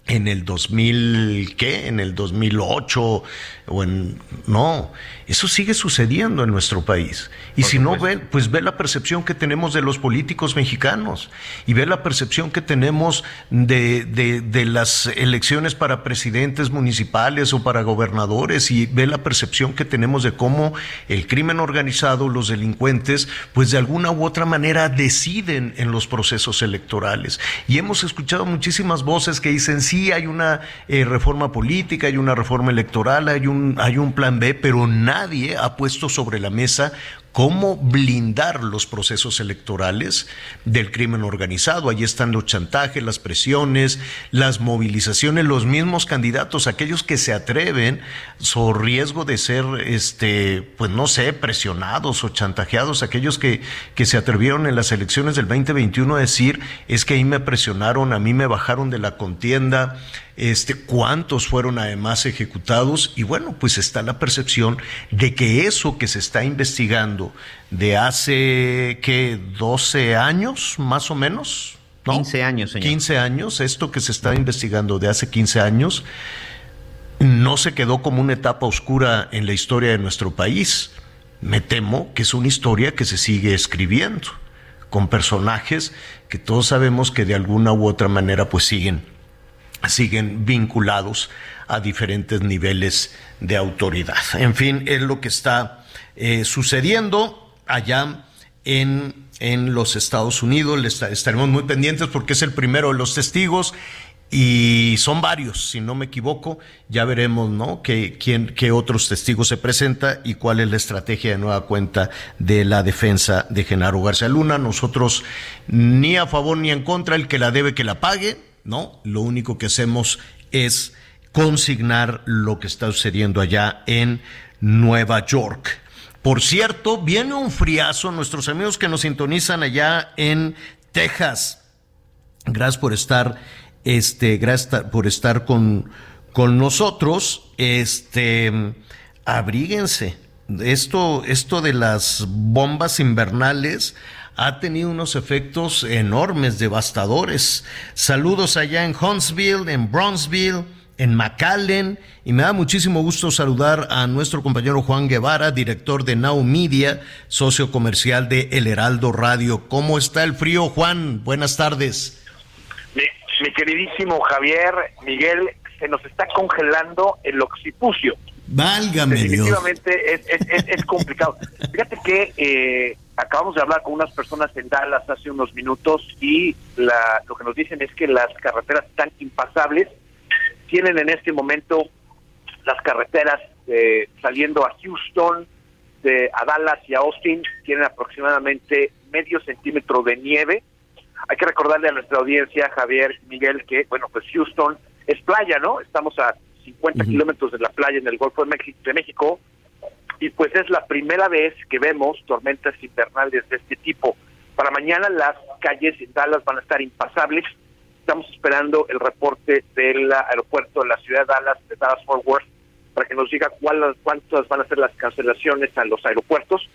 en el 2000, ¿qué? En el 2008 o en no, eso sigue sucediendo en nuestro país. Y si no ve, pues ve la percepción que tenemos de los políticos mexicanos y ve la percepción que tenemos de, de, de las elecciones para presidentes municipales o para gobernadores y ve la percepción que tenemos de cómo el crimen organizado, los delincuentes, pues de alguna u otra manera deciden en los procesos electorales. Y hemos escuchado muchísimas voces que dicen, sí, hay una eh, reforma política, hay una reforma electoral, hay un, hay un plan B, pero nadie ha puesto sobre la mesa cómo blindar los procesos electorales del crimen organizado. Allí están los chantajes, las presiones, las movilizaciones, los mismos candidatos, aquellos que se atreven, sobre riesgo de ser, este, pues no sé, presionados o chantajeados, aquellos que, que se atrevieron en las elecciones del 2021 a decir, es que ahí me presionaron, a mí me bajaron de la contienda, este, cuántos fueron además ejecutados y bueno, pues está la percepción de que eso que se está investigando de hace, ¿qué? 12 años más o menos. ¿no? 15 años, señor. 15 años, esto que se está investigando de hace 15 años, no se quedó como una etapa oscura en la historia de nuestro país. Me temo que es una historia que se sigue escribiendo con personajes que todos sabemos que de alguna u otra manera pues siguen siguen vinculados a diferentes niveles de autoridad. En fin, es lo que está eh, sucediendo allá en, en, los Estados Unidos. estaremos muy pendientes porque es el primero de los testigos y son varios, si no me equivoco. Ya veremos, ¿no? Que, quién, qué otros testigos se presenta y cuál es la estrategia de nueva cuenta de la defensa de Genaro García Luna. Nosotros ni a favor ni en contra, el que la debe que la pague ¿no? Lo único que hacemos es consignar lo que está sucediendo allá en Nueva York. Por cierto, viene un friazo, nuestros amigos que nos sintonizan allá en Texas. Gracias por estar, este, gracias por estar con, con nosotros. Este, abríguense. Esto, esto de las bombas invernales ha tenido unos efectos enormes, devastadores. Saludos allá en Huntsville, en Bronzeville, en McAllen, y me da muchísimo gusto saludar a nuestro compañero Juan Guevara, director de Now Media, socio comercial de El Heraldo Radio. ¿Cómo está el frío, Juan? Buenas tardes. Mi, mi queridísimo Javier, Miguel, se nos está congelando el occipucio. Válgame Definitivamente Dios. Es, es, es, complicado. Fíjate que eh, acabamos de hablar con unas personas en Dallas hace unos minutos y la, lo que nos dicen es que las carreteras están impasables. Tienen en este momento las carreteras eh, saliendo a Houston, de, a Dallas y a Austin, tienen aproximadamente medio centímetro de nieve. Hay que recordarle a nuestra audiencia, Javier, Miguel, que, bueno, pues Houston es playa, ¿no? Estamos a 50 uh -huh. kilómetros de la playa en el Golfo de México, de México, y pues es la primera vez que vemos tormentas invernales de este tipo. Para mañana las calles en Dallas van a estar impasables. Estamos esperando el reporte del aeropuerto de la ciudad de Dallas, de Dallas Fort Worth, para que nos diga cuál, cuántas van a ser las cancelaciones a los aeropuertos.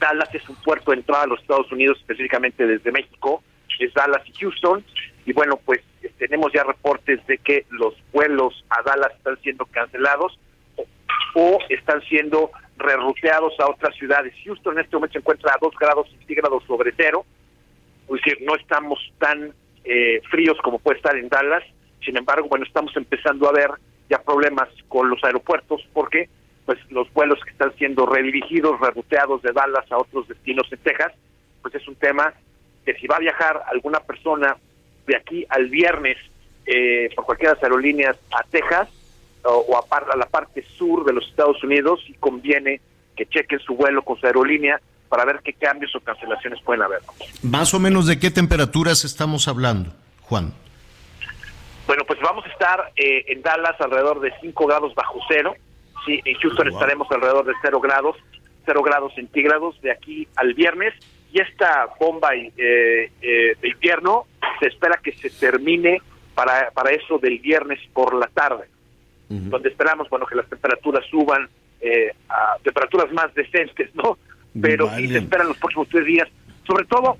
Dallas es un puerto de entrada a los Estados Unidos, específicamente desde México, es Dallas y Houston. Y bueno, pues tenemos ya reportes de que los vuelos a Dallas están siendo cancelados o, o están siendo reruteados a otras ciudades. Houston en este momento se encuentra a 2 grados centígrados sobre cero, es decir, no estamos tan eh, fríos como puede estar en Dallas. Sin embargo, bueno, estamos empezando a ver ya problemas con los aeropuertos porque pues los vuelos que están siendo redirigidos, reruteados de Dallas a otros destinos en Texas, pues es un tema que si va a viajar alguna persona de aquí al viernes eh, por cualquiera de las aerolíneas a Texas o, a, par, a, la parte sur de los Estados Unidos y conviene que chequen su vuelo con su aerolínea para ver qué cambios o cancelaciones pueden haber. Más o menos de qué temperaturas estamos hablando, Juan. Bueno, pues vamos a estar eh, en Dallas alrededor de 5 grados bajo cero. Sí, en Houston wow. estaremos alrededor de 0 grados, 0 grados centígrados de aquí al viernes. Y esta bomba eh, eh, de invierno se espera que se termine para, para eso del viernes por la tarde, donde esperamos bueno que las temperaturas suban eh, a temperaturas más decentes, ¿no? Pero sí se esperan los próximos tres días, sobre todo,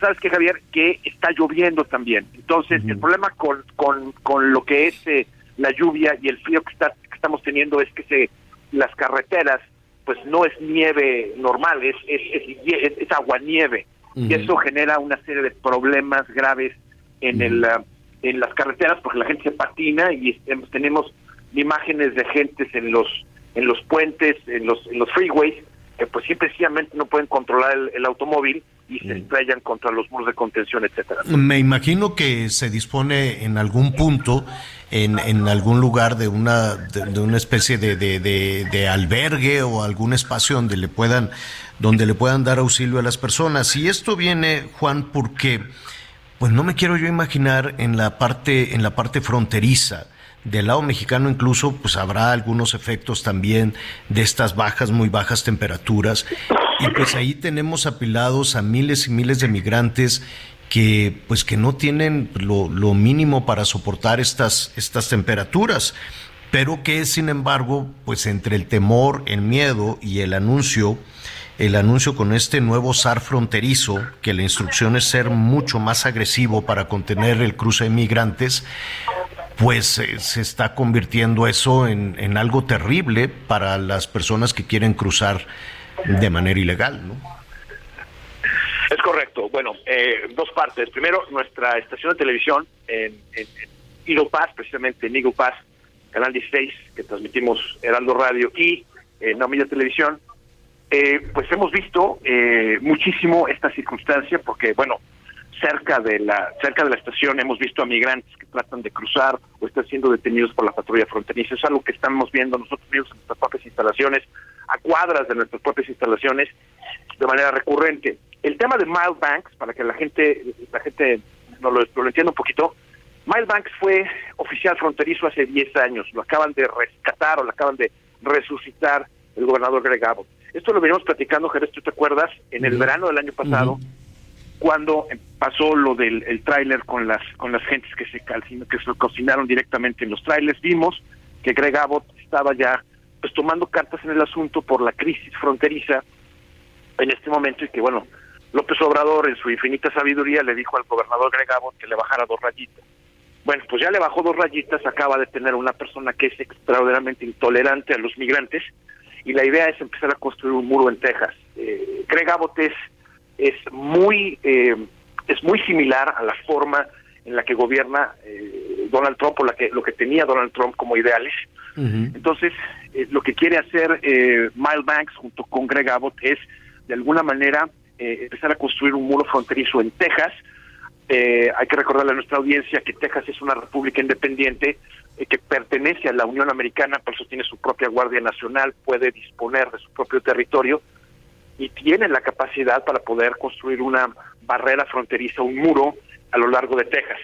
sabes que Javier, que está lloviendo también. Entonces, el problema con, con, con lo que es eh, la lluvia y el frío que, está, que estamos teniendo es que se, las carreteras, pues no es nieve normal, es, es, es, es agua nieve. Y eso genera una serie de problemas graves en, el, ah, en las carreteras porque la gente se patina y este, tenemos imágenes de gentes en los en los puentes, en los, en los freeways, que pues simplemente no pueden controlar el, el automóvil y se estrellan contra los muros de contención, etcétera. Me imagino que se dispone en algún punto, en, en algún lugar de una, de, de una especie de, de, de, de albergue o algún espacio donde le puedan, donde le puedan dar auxilio a las personas. Y esto viene, Juan, porque pues no me quiero yo imaginar en la parte, en la parte fronteriza. Del lado mexicano incluso pues habrá algunos efectos también de estas bajas, muy bajas temperaturas. Y pues ahí tenemos apilados a miles y miles de migrantes que pues que no tienen lo, lo mínimo para soportar estas, estas temperaturas pero que sin embargo, pues entre el temor, el miedo y el anuncio, el anuncio con este nuevo SAR fronterizo, que la instrucción es ser mucho más agresivo para contener el cruce de migrantes, pues se está convirtiendo eso en, en, algo terrible para las personas que quieren cruzar de manera ilegal, ¿no? Es correcto. Bueno, eh, dos partes. Primero, nuestra estación de televisión en, en, en Pass, precisamente en Eagle Pass, Canal 16, que transmitimos Heraldo Radio y eh, No Televisión, eh, pues hemos visto eh, muchísimo esta circunstancia porque, bueno, cerca de la cerca de la estación hemos visto a migrantes que tratan de cruzar o están siendo detenidos por la patrulla fronteriza. Es algo que estamos viendo nosotros mismos en nuestras propias instalaciones, a cuadras de nuestras propias instalaciones, de manera recurrente. El tema de Mild Banks, para que la gente la gente no lo, lo entienda un poquito, Miles Banks fue oficial fronterizo hace 10 años, lo acaban de rescatar o lo acaban de resucitar el gobernador Greg Abbott. Esto lo veníamos platicando, Jerez, ¿tú te acuerdas? En el verano del año pasado, cuando pasó lo del el tráiler con las con las gentes que se calcino, que se cocinaron directamente en los trailers, vimos que Greg Abbott estaba ya pues tomando cartas en el asunto por la crisis fronteriza en este momento y que bueno, López Obrador en su infinita sabiduría le dijo al gobernador Greg Abbott que le bajara dos rayitas. Bueno, pues ya le bajó dos rayitas, acaba de tener una persona que es extraordinariamente intolerante a los migrantes y la idea es empezar a construir un muro en Texas. Eh, Greg Abbott es, es muy eh, es muy similar a la forma en la que gobierna eh, Donald Trump o la que lo que tenía Donald Trump como ideales. Uh -huh. Entonces, eh, lo que quiere hacer eh, Miles Banks junto con Greg Abbott es de alguna manera empezar a construir un muro fronterizo en Texas eh, hay que recordarle a nuestra audiencia que Texas es una república independiente eh, que pertenece a la Unión Americana, por eso tiene su propia Guardia Nacional, puede disponer de su propio territorio y tiene la capacidad para poder construir una barrera fronteriza, un muro a lo largo de Texas.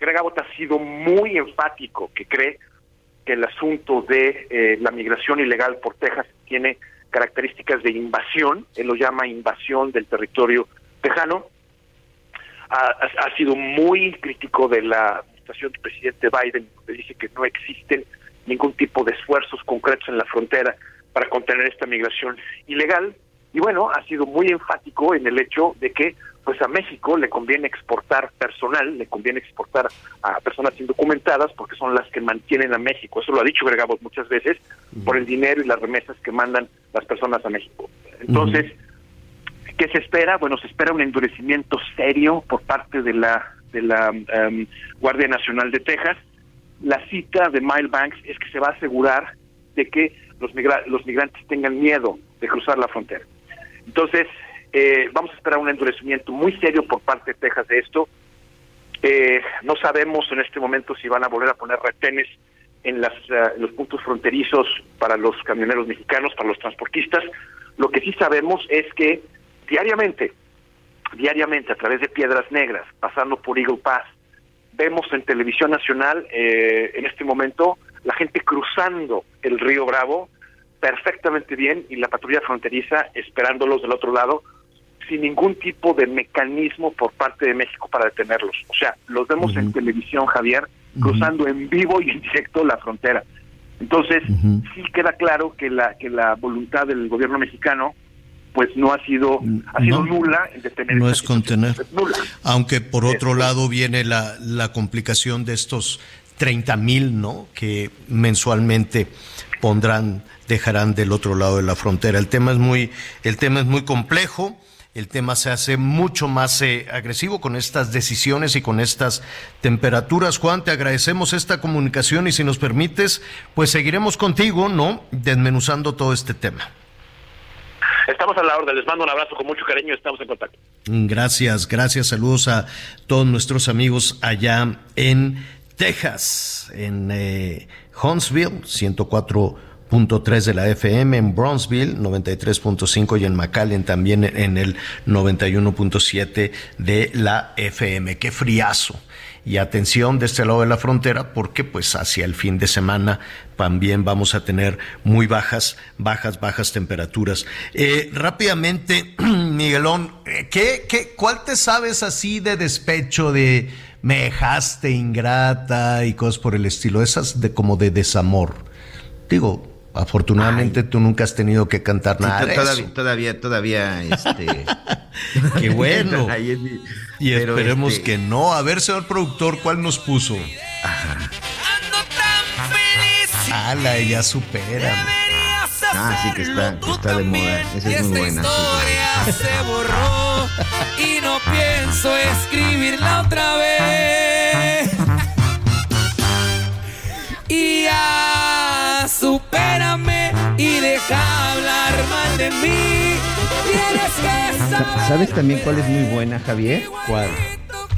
Greg Abbott ha sido muy enfático que cree que el asunto de eh, la migración ilegal por Texas tiene características de invasión, él lo llama invasión del territorio tejano, ha, ha, sido muy crítico de la administración del presidente Biden, que dice que no existen ningún tipo de esfuerzos concretos en la frontera para contener esta migración ilegal. Y bueno, ha sido muy enfático en el hecho de que pues a México le conviene exportar personal, le conviene exportar a personas indocumentadas porque son las que mantienen a México. Eso lo ha dicho Greg Abbott muchas veces, uh -huh. por el dinero y las remesas que mandan las personas a México. Entonces, uh -huh ¿Qué se espera? Bueno, se espera un endurecimiento serio por parte de la de la um, Guardia Nacional de Texas. La cita de Mile Banks es que se va a asegurar de que los, migra los migrantes tengan miedo de cruzar la frontera. Entonces, eh, vamos a esperar un endurecimiento muy serio por parte de Texas de esto. Eh, no sabemos en este momento si van a volver a poner retenes en, las, en los puntos fronterizos para los camioneros mexicanos, para los transportistas. Lo que sí sabemos es que diariamente, diariamente a través de Piedras Negras, pasando por Eagle Pass, vemos en televisión nacional eh, en este momento la gente cruzando el río Bravo perfectamente bien y la patrulla fronteriza esperándolos del otro lado sin ningún tipo de mecanismo por parte de México para detenerlos. O sea, los vemos uh -huh. en televisión, Javier, cruzando en vivo y en directo la frontera. Entonces, sí queda claro que la que la voluntad del gobierno mexicano pues no ha sido ha sido No. nula en detener No es contener. Es nula. Aunque por otro lado viene la, la complicación de estos 30 mil, ¿no? Que mensualmente pondrán, dejarán del otro lado de la frontera. El tema es muy, el tema es muy complejo. El tema se hace mucho más eh, agresivo con estas decisiones y con estas temperaturas. Juan, te agradecemos esta comunicación y si nos permites, pues seguiremos contigo, ¿no? Desmenuzando todo este tema. Estamos a la orden, les mando un abrazo con mucho cariño, estamos en contacto. Gracias, gracias. Saludos a todos nuestros amigos allá en Texas, en eh, Huntsville, 104.3 de la FM, en Bronzeville, 93.5 y en McAllen también en el 91.7 de la FM. Qué friazo. Y atención de este lado de la frontera porque pues hacia el fin de semana también vamos a tener muy bajas, bajas, bajas temperaturas. Eh, rápidamente, Miguelón, eh, ¿qué, qué, ¿cuál te sabes así de despecho de me dejaste ingrata y cosas por el estilo? Esas de como de desamor. Digo, afortunadamente tú nunca has tenido que cantar Sí, nada to- de todavía, eso. todavía, todavía, este. Qué bueno. Y esperemos este, que no. A ver, señor productor, ¿cuál nos puso? Ala, ya supera. Ah, sí, que está, que está de moda. Esa es muy buena. historia se borró y no pienso escribirla otra vez. Y ya, supérame y deja hablar mal de mí. Tienes que Sa- saber. ¿Sabes también cuál es muy buena, Javier? ¿Cuál?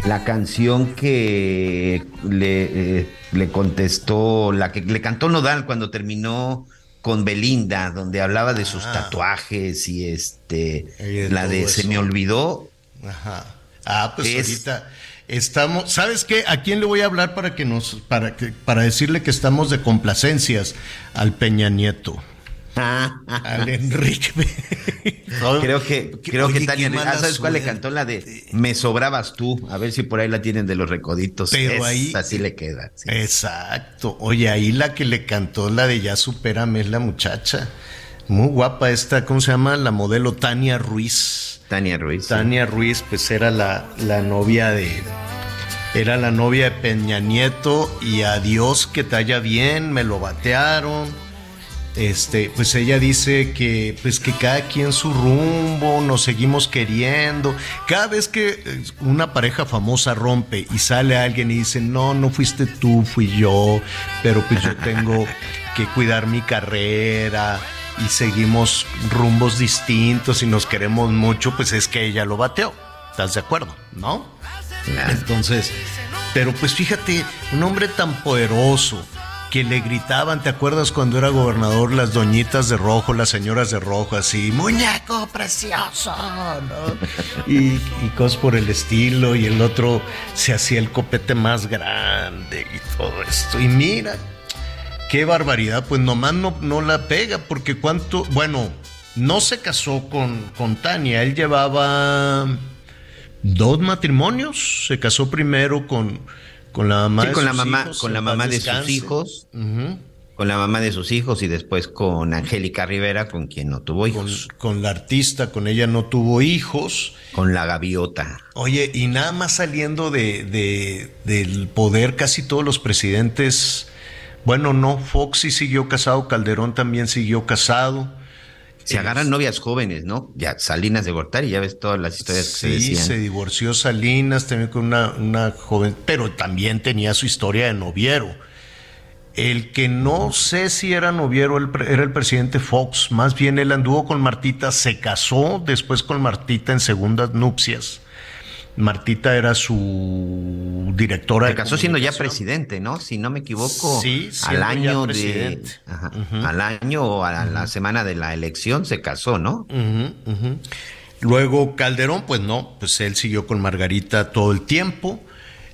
La canción que le, eh, le contestó, la que le cantó Nodal cuando terminó con Belinda, donde hablaba de sus tatuajes y este, Y de la de Se me olvidó. Ajá. Ah, pues Es- ahorita estamos. ¿Sabes qué? ¿A quién le voy a hablar para que nos, para que, para decirle que estamos de complacencias al Peña Nieto, al Enrique? Creo que, creo Oye, que Tania, ah, ¿sabes cuál le cantó? La de Me sobrabas tú. A ver si por ahí la tienen de los recoditos. Pero ahí- Así le queda. sí. Exacto. Oye, ahí la que le cantó la de Ya supérame es la muchacha. Muy guapa esta, ¿cómo se llama? La modelo Tania Ruiz. Tania Ruiz. sí. Tania Ruiz, pues era la, la novia de. Era la novia de Peña Nieto y adiós que te haya bien, me lo batearon. Este, pues ella dice que, pues que cada quien su rumbo, nos seguimos queriendo. Cada vez que eh, una pareja famosa rompe y sale alguien y dice, no, no fuiste tú, fui yo, pero pues yo tengo que cuidar mi carrera y seguimos rumbos distintos y nos queremos mucho, pues es que ella lo bateó. ¿Estás de acuerdo? ¿No? Entonces, pero pues fíjate, un hombre tan poderoso que le gritaban, ¿te acuerdas cuando era gobernador las doñitas de rojo, las señoras de rojo, así, muñeco precioso, ¿no? Y, y cosas por el estilo, y el otro se hacía el copete más grande y todo esto. Y mira, qué barbaridad, pues nomás no, no la pega, porque cuánto, bueno, no se casó con, con Tania, él llevaba dos matrimonios, se casó primero con, con la mamá Sí, de con la sus mamá, hijos, con la mamá de sus hijos, con la mamá de sus hijos y después con Angélica Rivera, con quien no tuvo con, hijos, con la artista, con ella no tuvo hijos. con la gaviota. Oye, y nada más saliendo de, de- del poder, casi todos los presidentes, bueno, no, Fox sí siguió casado, Calderón también siguió casado. Se agarran novias jóvenes, ¿no? Ya Salinas de Gortari, ya ves todas las historias que se Sí, decían. se divorció Salinas también con una, una joven, pero también tenía su historia de noviero. El que no sé si era noviero el era el presidente Fox, más bien él anduvo con Martita, se casó después con Martita en segundas nupcias. Martita era su directora. Se de casó siendo ya presidente, ¿no? Si no me equivoco, Sí, al año de, al año o a la semana de la elección se casó, ¿no? Luego Calderón, pues no, pues él siguió con Margarita todo el tiempo.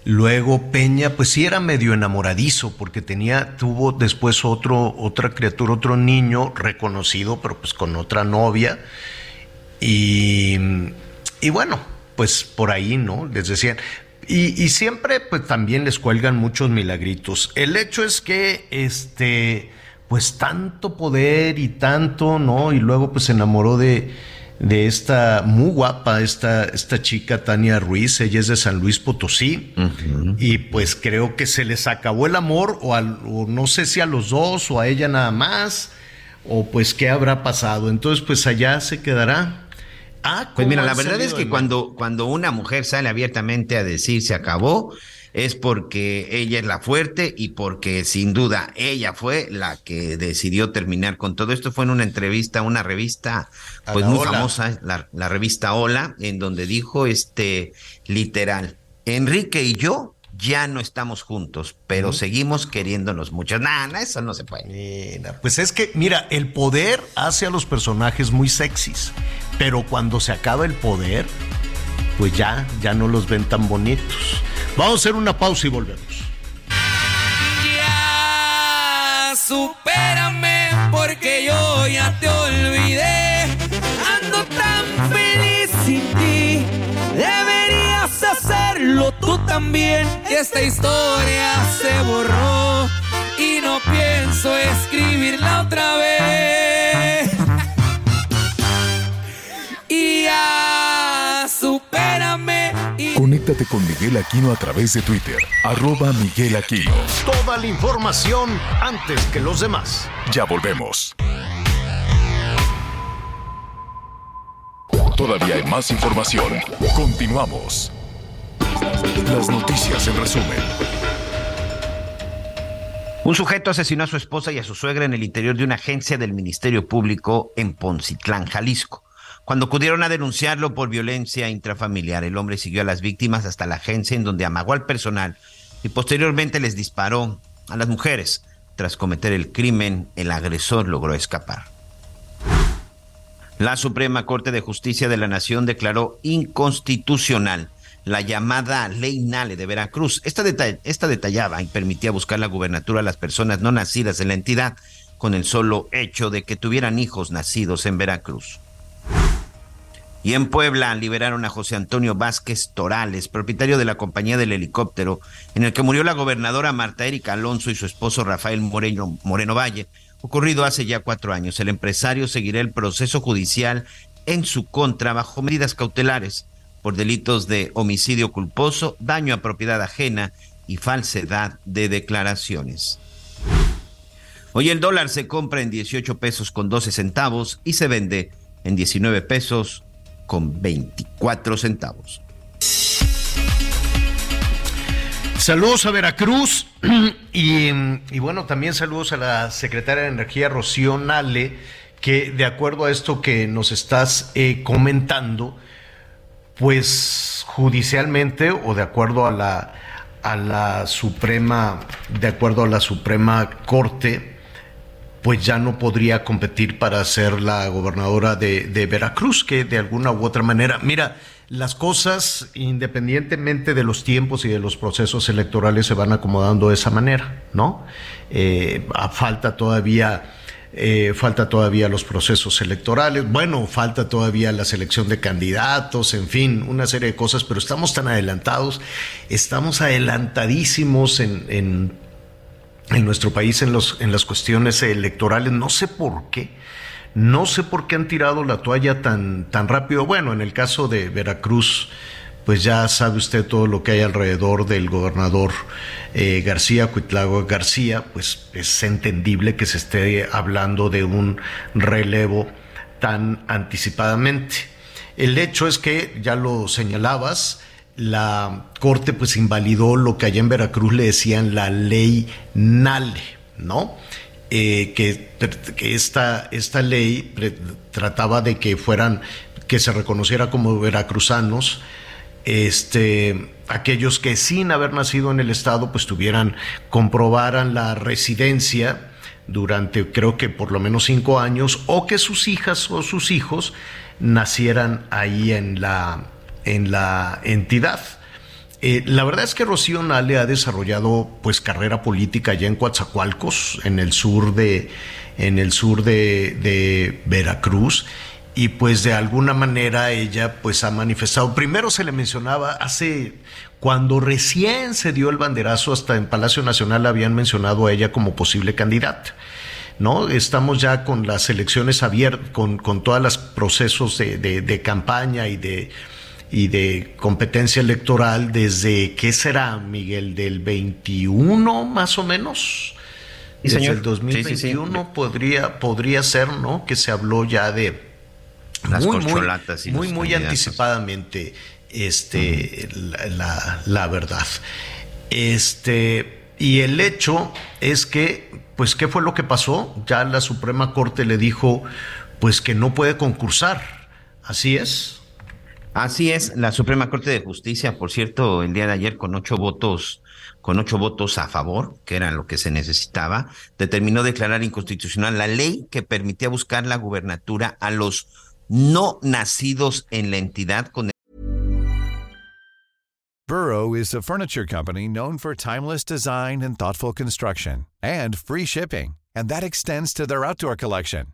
Luego Peña, pues sí era medio enamoradizo, porque tenía, tuvo después otro, otra criatura, otro niño reconocido, pero pues con otra novia. Y, y bueno, pues por ahí, ¿no? Les decían. Y, y siempre, pues también les cuelgan muchos milagritos. El hecho es que, este, pues tanto poder y tanto, ¿no? Y luego, pues se enamoró de, de esta muy guapa, esta, esta chica Tania Ruiz, ella es de San Luis Potosí, y pues creo que se les acabó el amor, o, al- o no sé si a los dos, o a ella nada más, o pues qué habrá pasado. Entonces, pues allá se quedará. Ah, Pues ¿cómo mira, la verdad es que cuando, cuando una mujer sale abiertamente a decir se acabó, es porque ella es la fuerte y porque sin duda ella fue la que decidió terminar con todo esto. Fue en una entrevista a una revista pues muy famosa, la, la revista Hola, en donde dijo este literal, Enrique y yo ya no estamos juntos, pero seguimos queriéndonos mucho. Nada, eso no se puede. Mira, pues es que, mira, el poder hace a los personajes muy sexys, pero cuando se acaba el poder, pues ya, ya no los ven tan bonitos. Vamos a hacer una pausa y volvemos. Ya, supérame porque yo ya te olvidé. Ando tan feliz sin ti. Deberías hacerlo tú también. Esta historia se borró y no pienso escribirla otra vez. Conéctate con Miguel Aquino a través de Twitter, arroba Miguel Aquino. Toda la información antes que los demás. Ya volvemos. Todavía hay más información. Continuamos. Las noticias en resumen. Un sujeto asesinó a su esposa y a su suegra en el interior de una agencia del Ministerio Público en Poncitlán, Jalisco. Cuando acudieron a denunciarlo por violencia intrafamiliar, el hombre siguió a las víctimas hasta la agencia en donde amagó al personal y posteriormente les disparó a las mujeres. Tras cometer el crimen, el agresor logró escapar. La Suprema Corte de Justicia de la Nación declaró inconstitucional la llamada Ley Nale de Veracruz. Esta, esta detallaba y permitía buscar la gubernatura a las personas no nacidas en la entidad con el solo hecho de que tuvieran hijos nacidos en Veracruz. Y en Puebla liberaron a José Antonio Vázquez Torales, propietario de la compañía del helicóptero, en el que murió la gobernadora Marta Erika Alonso y su esposo Rafael Moreno, Moreno Valle, ocurrido hace ya cuatro años. El empresario seguirá el proceso judicial en su contra bajo medidas cautelares por delitos de homicidio culposo, daño a propiedad ajena y falsedad de declaraciones. Hoy el dólar se compra en 18 pesos con 12 centavos y se vende en 19 pesos con 24 centavos. Saludos a Veracruz y, bueno, también saludos a la secretaria de Energía, Rocío Nale, que de acuerdo a esto que nos estás eh, comentando, pues judicialmente o de acuerdo a la, a la Suprema, de acuerdo a la Suprema Corte, pues ya no podría competir para ser la gobernadora de, Veracruz, que de alguna u otra manera, mira, las cosas, independientemente de los tiempos y de los procesos electorales, se van acomodando de esa manera, ¿no? Eh, falta todavía, eh, falta todavía los procesos electorales, bueno, falta todavía la selección de candidatos, en fin, una serie de cosas, pero estamos tan adelantados, estamos adelantadísimos en en nuestro país en, los, en las cuestiones electorales. No sé por qué. No sé por qué han tirado la toalla tan, tan rápido. Bueno, en el caso de Veracruz, pues ya sabe usted todo lo que hay alrededor del gobernador eh, García, Cuitlago García, pues es entendible que se esté hablando de un relevo tan anticipadamente. El hecho es que, ya lo señalabas, la Corte pues invalidó lo que allá en Veracruz le decían la ley Nale, ¿no? Eh, que, que esta, esta ley trataba de que fueran, que se reconociera como veracruzanos, este, aquellos que sin haber nacido en el estado pues tuvieran, comprobaran la residencia durante creo que por lo menos cinco años o que sus hijas o sus hijos nacieran ahí en la, en la entidad. Eh, la verdad es que Rocío Nale ha desarrollado pues carrera política allá en Coatzacoalcos, en el sur de, en el sur de, Veracruz, y pues de alguna manera ella pues ha manifestado, primero se le mencionaba hace cuando recién se dio el banderazo hasta en Palacio Nacional habían mencionado a ella como posible candidata. ¿No? Estamos ya con las elecciones abiertas, con, con todos los procesos de, de campaña y de, y de competencia electoral desde, ¿qué será, Miguel? ¿Del 21 más o menos? Sí, desde señor. el 2021 Podría, podría ser, ¿no? Que se habló ya de Las muy, muy, corcholatas y muy, los muy candidatos. anticipadamente este, la, la- la verdad. Este, y el hecho es que, pues, ¿qué fue lo que pasó? Ya la Suprema Corte le dijo, pues, que no puede concursar. Así es. Así es, la Suprema Corte de Justicia, por cierto, el día de ayer con ocho votos, con ocho votos a favor, que era lo que se necesitaba, determinó declarar inconstitucional la ley que permitía buscar la gubernatura a los no nacidos en la entidad con Burrow is a furniture company known for timeless design and thoughtful construction and free shipping, and that extends to their outdoor collection.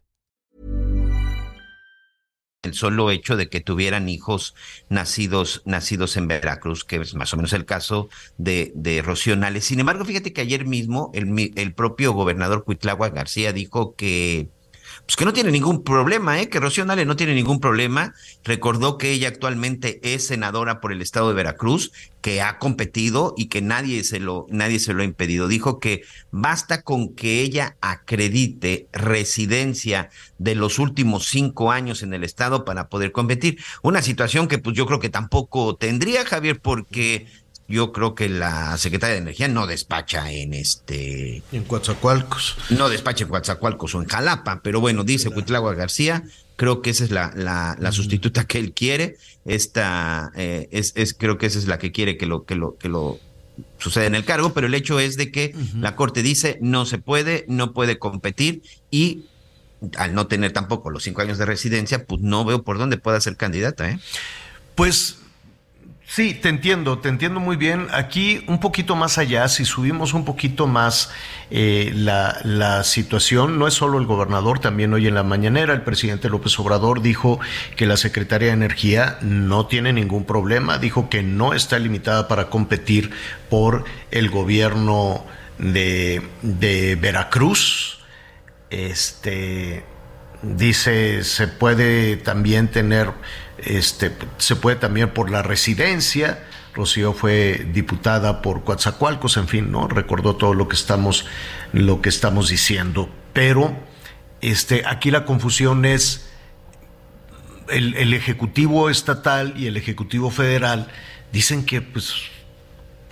El solo hecho de que tuvieran hijos nacidos, nacidos en Veracruz, que es más o menos el caso de, de Rocío Nales. Sin embargo, fíjate que ayer mismo el, el propio gobernador Cuitlagua García dijo que, pues que no tiene ningún problema, ¿eh? que Rocío no tiene ningún problema. Recordó que ella actualmente es senadora por el estado de Veracruz, que ha competido y que nadie se lo, nadie se lo ha impedido. Dijo que basta con que ella acredite residencia de los últimos cinco años en el estado para poder competir. Una situación que pues yo creo que tampoco tendría, Javier, porque yo creo que la secretaria de Energía no despacha en este En Coatzacoalcos. no despache en Coatzacoalcos o en Jalapa, pero bueno, dice Cuitlagua García, creo que esa es la, la, la sustituta que él quiere, esta eh, es, es, creo que esa es la que quiere que lo, que lo, que lo suceda en el cargo, pero el hecho es de que la Corte dice no se puede, no puede competir y al no tener tampoco los cinco años de residencia, pues no veo por dónde pueda ser candidata, ¿eh? Pues sí, te entiendo, te entiendo muy bien. Aquí un poquito más allá, si subimos un poquito más eh, la, la situación, no es solo el gobernador, también hoy en la mañanera el presidente López Obrador dijo que la Secretaría de Energía no tiene ningún problema, dijo que no está limitada para competir por el gobierno de, de Veracruz. Este dice se puede también tener este se puede también por la residencia Rocío fue diputada por Coatzacoalcos, en fin, ¿no? Recordó todo lo que estamos, lo que estamos diciendo. Pero este, aquí la confusión es el, el Ejecutivo Estatal y el Ejecutivo Federal dicen que, pues,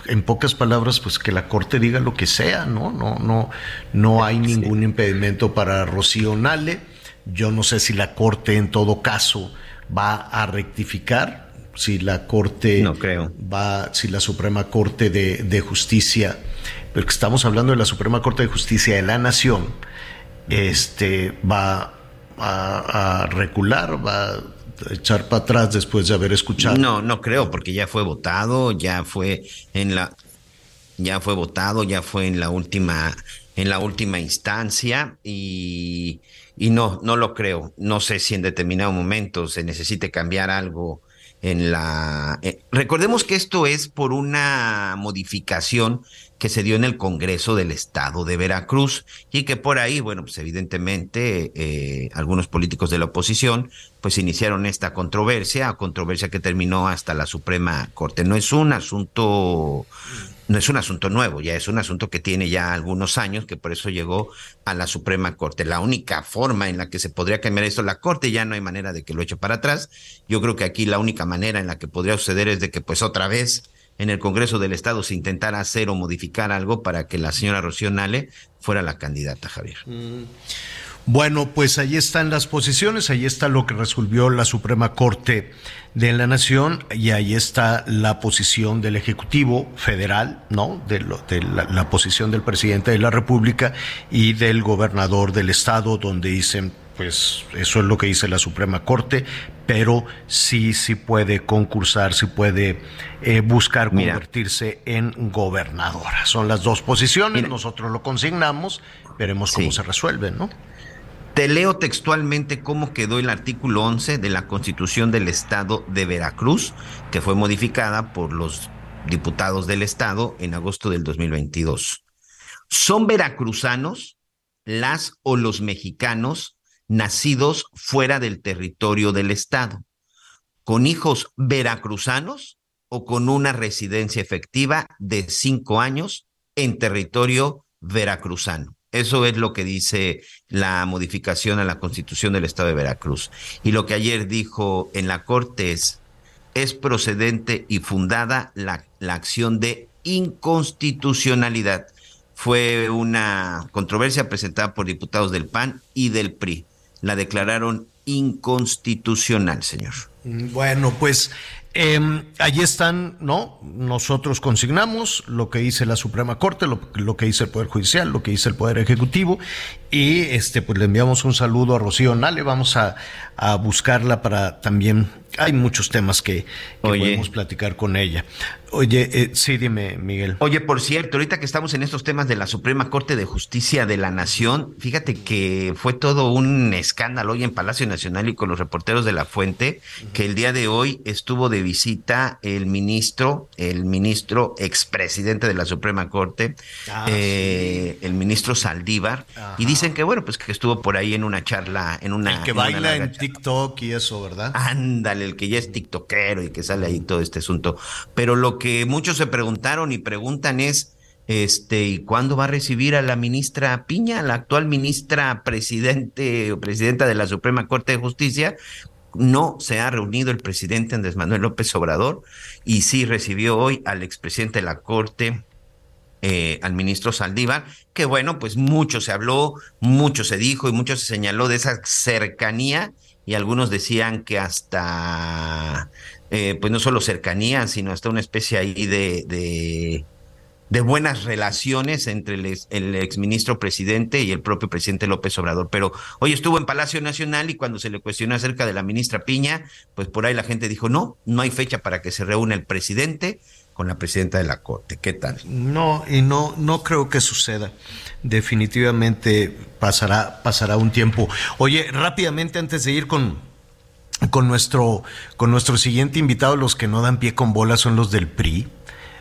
en pocas palabras, pues que la Corte diga lo que sea, ¿no? No, no, no hay ningún impedimento para Rocío Nale. Yo no sé si la Corte en todo caso va a rectificar, si la Corte No creo. va, si la Suprema Corte de, de Justicia, pero que estamos hablando de la Suprema Corte de Justicia de la Nación, este va a, a recular, va a echar para atrás después de haber escuchado. No, no creo, porque ya fue votado, ya fue en la, ya fue votado, ya fue en la última, en la última instancia y, y no, no lo creo. No sé si en determinado momento se necesite cambiar algo en la. eh, recordemos que esto es por una modificación que se dio en el Congreso del Estado de Veracruz y que por ahí, bueno, pues evidentemente eh, algunos políticos de la oposición pues iniciaron esta controversia, controversia que terminó hasta la Suprema Corte. No es un asunto, no es un asunto nuevo, ya es un asunto que tiene ya algunos años, que por eso llegó a la Suprema Corte. La única forma en la que se podría cambiar esto, la Corte ya no hay manera de que lo eche para atrás. Yo creo que aquí la única manera en la que podría suceder es de que pues otra vez en el Congreso del Estado se intentara hacer o modificar algo para que la señora Rocío Nale fuera la candidata, Javier. Bueno, pues ahí están las posiciones, ahí está lo que resolvió la Suprema Corte de la Nación y ahí está la posición del Ejecutivo Federal, ¿no? De, lo, de la, la posición del presidente de la República y del gobernador del Estado, donde dicen, pues eso es lo que dice la Suprema Corte, pero sí, sí puede concursar, sí puede eh, buscar Mira. convertirse en gobernadora. Son las dos posiciones, nosotros lo consignamos, veremos cómo Sí. se resuelve, ¿no? Te leo textualmente cómo quedó el artículo 11 de la Constitución del Estado de Veracruz, que fue modificada por los diputados del Estado en agosto del 2022. Son veracruzanos las o los mexicanos nacidos fuera del territorio del Estado, con hijos veracruzanos o con una residencia efectiva de cinco años en territorio veracruzano. Eso es lo que dice la modificación a la Constitución del Estado de Veracruz. Y lo que ayer dijo en la Corte es, es procedente y fundada la, la acción de inconstitucionalidad. Fue una controversia presentada por diputados del PAN y del PRI. La declararon inconstitucional, señor. Mm, Bueno, pues eh, ahí están, ¿no? Nosotros consignamos lo que dice la Suprema Corte, lo, lo que dice el Poder Judicial, lo que dice el Poder Ejecutivo, y este, pues le enviamos un saludo a Rocío Nale, vamos a, a buscarla para también, hay muchos temas que, podemos platicar con ella. Oye, eh, sí, dime, Miguel. Oye, por cierto, ahorita que estamos en estos temas de la Suprema Corte de Justicia de la Nación, fíjate que fue todo un escándalo hoy en Palacio Nacional y con los reporteros de la Fuente, que el día de hoy estuvo de visita el ministro, el ministro expresidente de la Suprema Corte, Ah, eh, el ministro Saldívar, y dicen que bueno, pues que estuvo por ahí en una charla, en una... El que en baila en TikTok y eso, ¿verdad? Ándale, el que ya es tiktokero y que sale ahí todo este asunto. Pero lo que muchos se preguntaron y preguntan es, este, ¿y cuándo va a recibir a la ministra Piña, la actual ministra presidente o presidenta de la Suprema Corte de Justicia? No se ha reunido el presidente Andrés Manuel López Obrador y sí recibió hoy al expresidente de la Corte, eh, al ministro Saldívar, que bueno, pues mucho se habló, mucho se dijo y mucho se señaló de esa cercanía y algunos decían que hasta, eh, pues no solo cercanía, sino hasta una especie ahí de, de, buenas relaciones entre el, ex- el exministro presidente y el propio presidente López Obrador. Pero hoy estuvo en Palacio Nacional y cuando se le cuestionó acerca de la ministra Piña, pues por ahí la gente dijo, no, no hay fecha para que se reúna el presidente con la presidenta de la Corte. ¿Qué tal? No, y no, no creo que suceda. Definitivamente pasará, pasará un tiempo. Oye, rápidamente antes de ir con, con nuestro, con nuestro siguiente invitado, los que no dan pie con bola son los del PRI.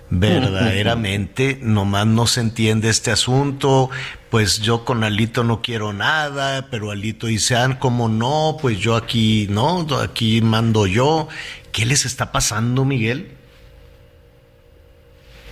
Verdaderamente, nomás no se entiende este asunto. Pues yo con Alito no quiero nada, pero Alito dice, ah, ¿cómo no? Pues yo aquí, no, aquí mando yo. ¿Qué les está pasando, Miguel?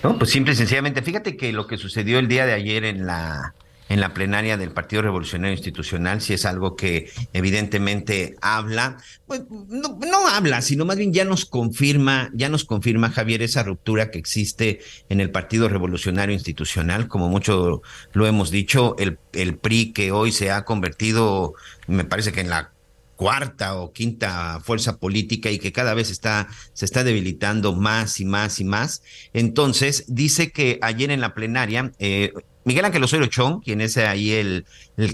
No, pues simple y sencillamente, fíjate que lo que sucedió el día de ayer en la en la plenaria del Partido Revolucionario Institucional, si es algo que evidentemente habla, pues no, no habla, sino más bien ya nos confirma, ya nos confirma Javier esa ruptura que existe en el Partido Revolucionario Institucional, como mucho lo hemos dicho, el, el PRI que hoy se ha convertido, me parece que en la cuarta o quinta fuerza política y que cada vez está, se está debilitando más y más y más. Entonces, dice que ayer en la plenaria, eh, Miguel Ángel Osorio Chong, quien es ahí el,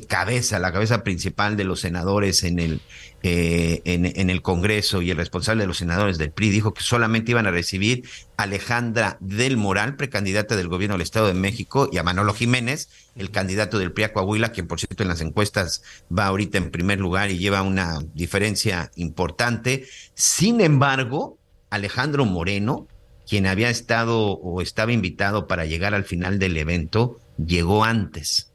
cabeza, la cabeza principal de los senadores en el, eh, en, el Congreso y el responsable de los senadores del PRI, dijo que solamente iban a recibir a Alejandra del Moral, precandidata del gobierno del Estado de México, y a Manolo Jiménez, el candidato del PRI a quien por cierto en las encuestas va ahorita en primer lugar y lleva una diferencia importante. Sin embargo, Alejandro Moreno, quien había estado o estaba invitado para llegar al final del evento, llegó antes.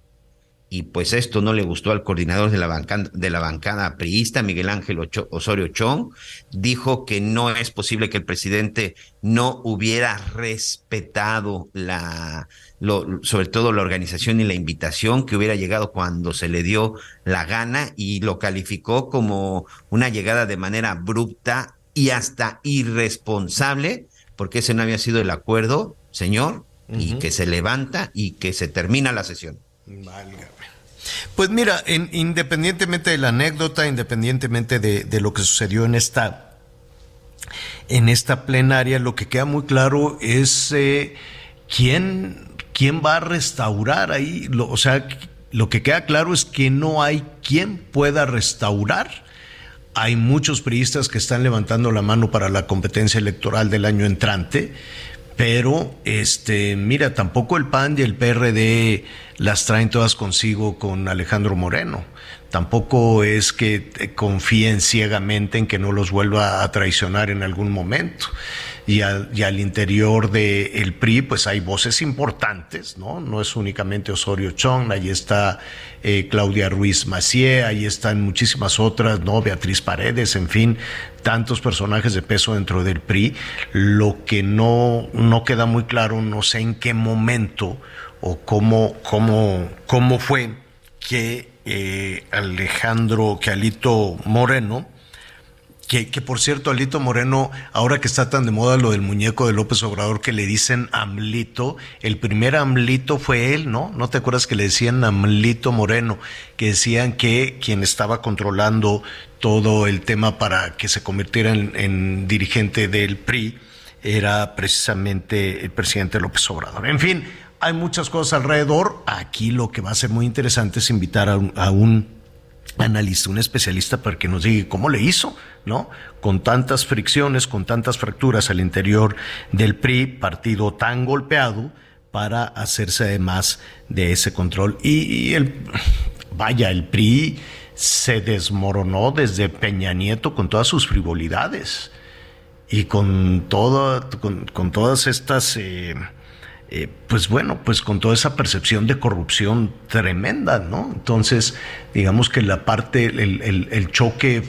Y pues esto no le gustó al coordinador de la bancada, de la bancada priista, Miguel Ángel Osorio Chong. Dijo que no es posible que el presidente no hubiera respetado la, lo- sobre todo la organización y la invitación, que hubiera llegado cuando se le dio la gana y lo calificó como una llegada de manera abrupta y hasta irresponsable, porque ese no había sido el acuerdo, señor, y que se levanta y que se termina la sesión. Válgame. Pues mira, en- independientemente de la anécdota, independientemente de, de lo que sucedió en esta, en esta plenaria, lo que queda muy claro es eh, quién, quién va a restaurar ahí. Lo- o sea, lo que queda claro es que no hay quien pueda restaurar. Hay muchos priistas que están levantando la mano para la competencia electoral del año entrante, pero este, mira, tampoco el PAN y el PRD las traen todas consigo con Alejandro Moreno. Tampoco es que confíen ciegamente en que no los vuelva a traicionar en algún momento. Y al, y al interior del PRI, pues hay voces importantes, ¿no? No es únicamente Osorio Chong, ahí está eh, Claudia Ruiz Macié, ahí están muchísimas otras, ¿no? Beatriz Paredes, en fin, tantos personajes de peso dentro del PRI. Lo que no, no queda muy claro, no sé en qué momento o cómo, cómo, cómo fue que eh, Alejandro, que Alito Moreno, que, por cierto, Alito Moreno, ahora que está tan de moda lo del muñeco de López Obrador que le dicen Amlito, el primer Amlito fue él, ¿no? ¿No te acuerdas que le decían Amlito Moreno? Que decían que quien estaba controlando todo el tema para que se convirtiera en, en dirigente del PRI era precisamente el presidente López Obrador. En fin, hay muchas cosas alrededor. Aquí lo que va a ser muy interesante es invitar a un, a un analista, un especialista para que nos diga cómo le hizo, ¿no? Con tantas fricciones, con tantas fracturas al interior del PRI, partido tan golpeado, para hacerse además de ese control. Y, el, vaya, el PRI se desmoronó desde Peña Nieto con todas sus frivolidades y con, todo, con, con todas estas... Eh, eh, pues bueno, pues con toda esa percepción de corrupción tremenda, ¿no? Entonces, digamos que la parte, el, el choque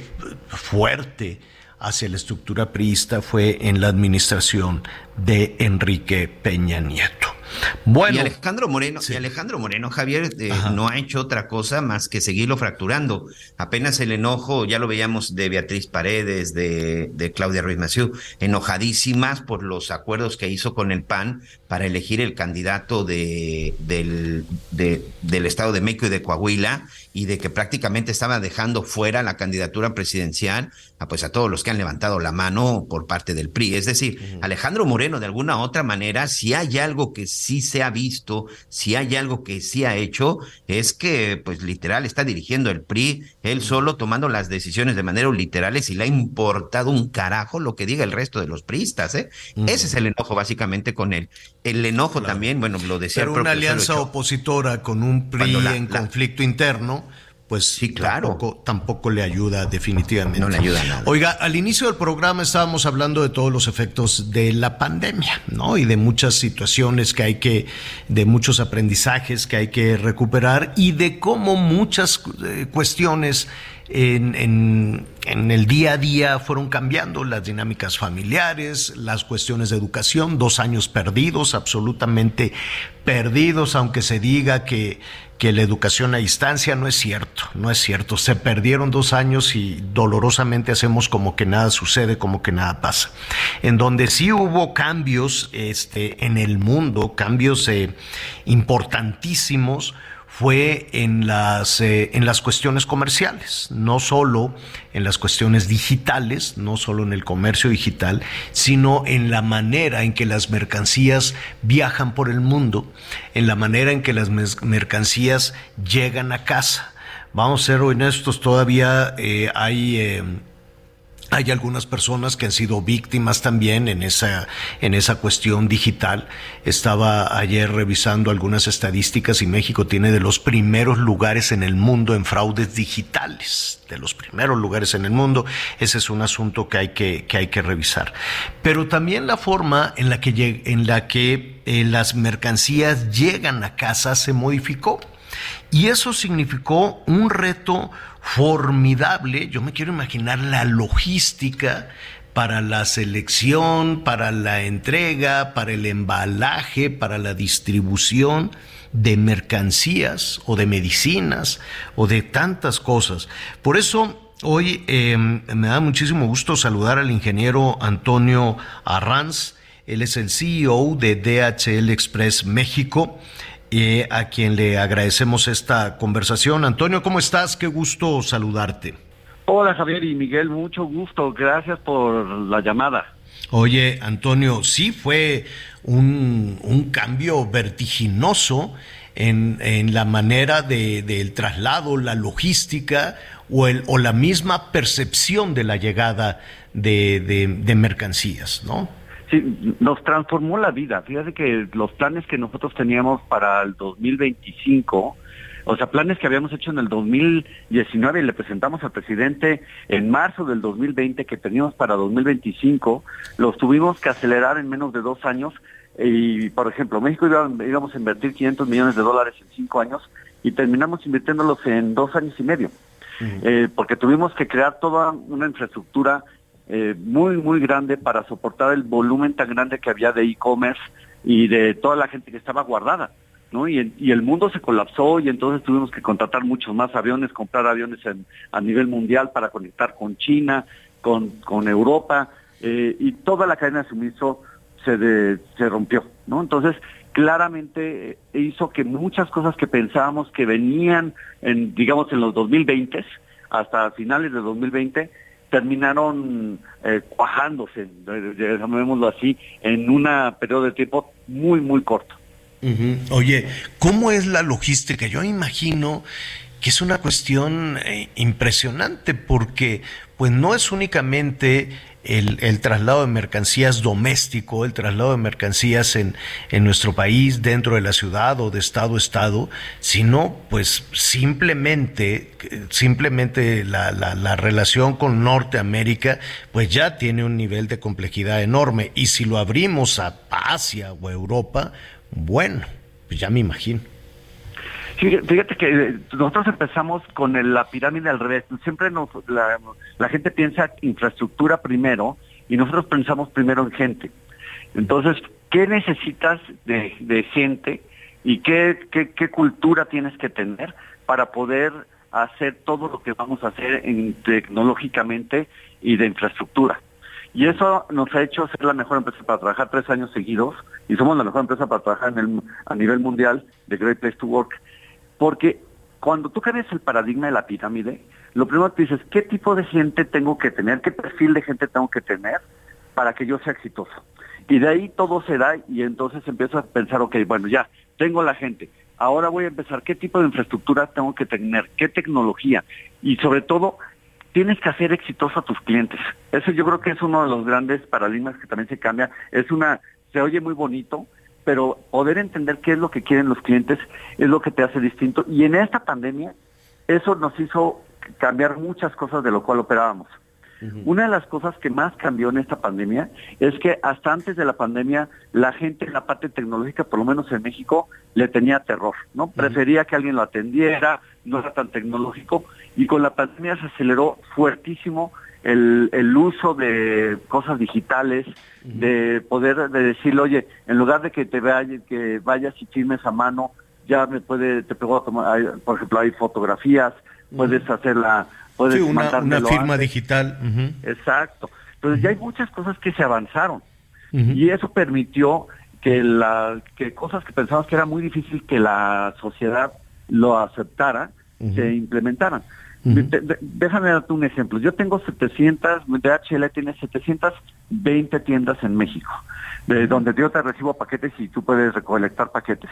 fuerte hacia la estructura priista fue en la administración de Enrique Peña Nieto. Bueno, y Alejandro Moreno, sí. y Alejandro Moreno, Javier, eh, no ha hecho otra cosa más que seguirlo fracturando. Apenas el enojo, ya lo veíamos de Beatriz Paredes, de, de Claudia Ruiz Massieu, enojadísimas por los acuerdos que hizo con el PAN para elegir el candidato de, del, de, del Estado de México y de Coahuila, y de que prácticamente estaba dejando fuera la candidatura presidencial a, pues, a todos los que han levantado la mano por parte del PRI. Es decir, uh -huh. Alejandro Moreno, de alguna otra manera, si hay algo que sí se ha visto, si hay algo que sí ha hecho, es que, pues literal, está dirigiendo el PRI, él solo tomando las decisiones de manera literales y le ha importado un carajo lo que diga el resto de los priistas, ¿eh? Uh -huh. Ese es el enojo básicamente con él. El enojo claro. también, bueno, lo decía Pero el una alianza opositora con un PRI la, en la, conflicto interno, pues sí, claro. tampoco, tampoco, le ayuda definitivamente. No le ayuda nada. Oiga, al inicio del programa estábamos hablando de todos los efectos de la pandemia, ¿no? Y de muchas situaciones que hay que, de muchos aprendizajes que hay que recuperar y de cómo muchas eh, cuestiones en, en, el día a día fueron cambiando las dinámicas familiares, las cuestiones de educación, dos años perdidos, absolutamente perdidos, aunque se diga que, que la educación a distancia no es cierto, no es cierto. Se perdieron dos años y dolorosamente hacemos como que nada sucede, como que nada pasa. En donde sí hubo cambios este, en el mundo, cambios eh, importantísimos, fue en las, eh, en las cuestiones comerciales, no solo en las cuestiones digitales, no solo en el comercio digital, sino en la manera en que las mercancías viajan por el mundo, en la manera en que las mercancías llegan a casa. Vamos a ser honestos, todavía eh, hay... Eh, hay algunas personas que han sido víctimas también en esa, en esa cuestión digital. Estaba ayer revisando algunas estadísticas y México tiene de los primeros lugares en el mundo en fraudes digitales. De los primeros lugares en el mundo. Ese es un asunto que hay que, que, hay que revisar. Pero también la forma en la que, en la que eh, las mercancías llegan a casa se modificó. Y eso significó un reto formidable. Yo me quiero imaginar la logística para la selección, para la entrega, para el embalaje, para la distribución de mercancías o de medicinas o de tantas cosas. Por eso hoy eh, me da muchísimo gusto saludar al ingeniero Antonio Arranz. Él es el CEO de DHL Express México. Eh, a quien le agradecemos esta conversación. Antonio, ¿cómo estás? Qué gusto saludarte. Hola Javier y Miguel, mucho gusto. Gracias por la llamada. Oye, Antonio, sí fue un, un cambio vertiginoso en, en la manera de, del traslado, la logística o, el, o la misma percepción de la llegada de, de, de mercancías, ¿no? Sí, nos transformó la vida. Fíjate que los planes que nosotros teníamos para el 2025, o sea, planes que habíamos hecho en el 2019 y le presentamos al presidente en marzo del 2020 que teníamos para 2025, los tuvimos que acelerar en menos de dos años. Y, por ejemplo, México iba, íbamos a invertir 500 millones de dólares en cinco años y terminamos invirtiéndolos en dos años y medio. Eh, porque tuvimos que crear toda una infraestructura eh, muy, muy grande para soportar el volumen tan grande que había de e-commerce y de toda la gente que estaba guardada. ¿no? Y, el- mundo se colapsó y entonces tuvimos que contratar muchos más aviones, comprar aviones en- a nivel mundial para conectar con China, con, con Europa, eh, y toda la cadena de suministro se, de- se rompió. ¿no? Entonces, claramente eh, hizo que muchas cosas que pensábamos que venían, en, digamos, en los 2020 hasta finales de 2020, terminaron eh, cuajándose, eh, llamémoslo así, en un periodo de tiempo muy, muy corto. Oye, ¿cómo es la logística? Yo imagino que es una cuestión eh, impresionante porque pues no es únicamente el, traslado de mercancías doméstico, el traslado de mercancías en, en nuestro país, dentro de la ciudad o de estado a estado, sino pues simplemente, simplemente la, la, la relación con Norteamérica pues ya tiene un nivel de complejidad enorme y si lo abrimos a Asia o Europa, bueno, pues ya me imagino. Fíjate, que eh, nosotros empezamos con la pirámide al revés. Siempre la, gente piensa infraestructura primero y nosotros pensamos primero en gente. Entonces, ¿qué necesitas de, gente y qué, qué, cultura tienes que tener para poder hacer todo lo que vamos a hacer en- tecnológicamente y de infraestructura? Y eso nos ha hecho ser la mejor empresa para trabajar tres años seguidos y somos la mejor empresa para trabajar a nivel mundial de Great Place to Work. Porque cuando tú cambias el paradigma de la pirámide, lo primero que dices, ¿qué tipo de gente tengo que tener? ¿Qué perfil de gente tengo que tener para que yo sea exitoso? Y de ahí todo se da y entonces empiezo a pensar, ok, bueno, ya, tengo la gente. Ahora voy a empezar, ¿qué tipo de infraestructura tengo que tener? ¿Qué tecnología? Y sobre todo, tienes que hacer exitoso a tus clientes. Eso yo creo que es uno de los grandes paradigmas que también se cambia. Es una, se oye muy bonito, pero poder entender qué es lo que quieren los clientes es lo que te hace distinto. Y en esta pandemia, eso nos hizo cambiar muchas cosas de lo cual operábamos. Una de las cosas que más cambió en esta pandemia es que hasta antes de la pandemia la gente en la parte tecnológica, por lo menos en México, le tenía terror, ¿no? Prefería que alguien lo atendiera, no era tan tecnológico y con la pandemia se aceleró fuertísimo el, el uso de cosas digitales, de poder de decirle, oye, en lugar de que te vaya, que vayas y firmes a mano, ya me puede, te puedo tomar, hay- por ejemplo, hay fotografías, puedes hacerla, puedes Sí, una, firma antes. digital. Exacto. Entonces ya hay muchas cosas que se avanzaron y eso permitió que la que cosas que pensamos que era muy difícil que la sociedad lo aceptara se implementaran. De- de- déjame darte un ejemplo. Yo tengo 700, DHL tiene 720 tiendas en México, de donde yo te recibo paquetes y tú puedes recolectar paquetes.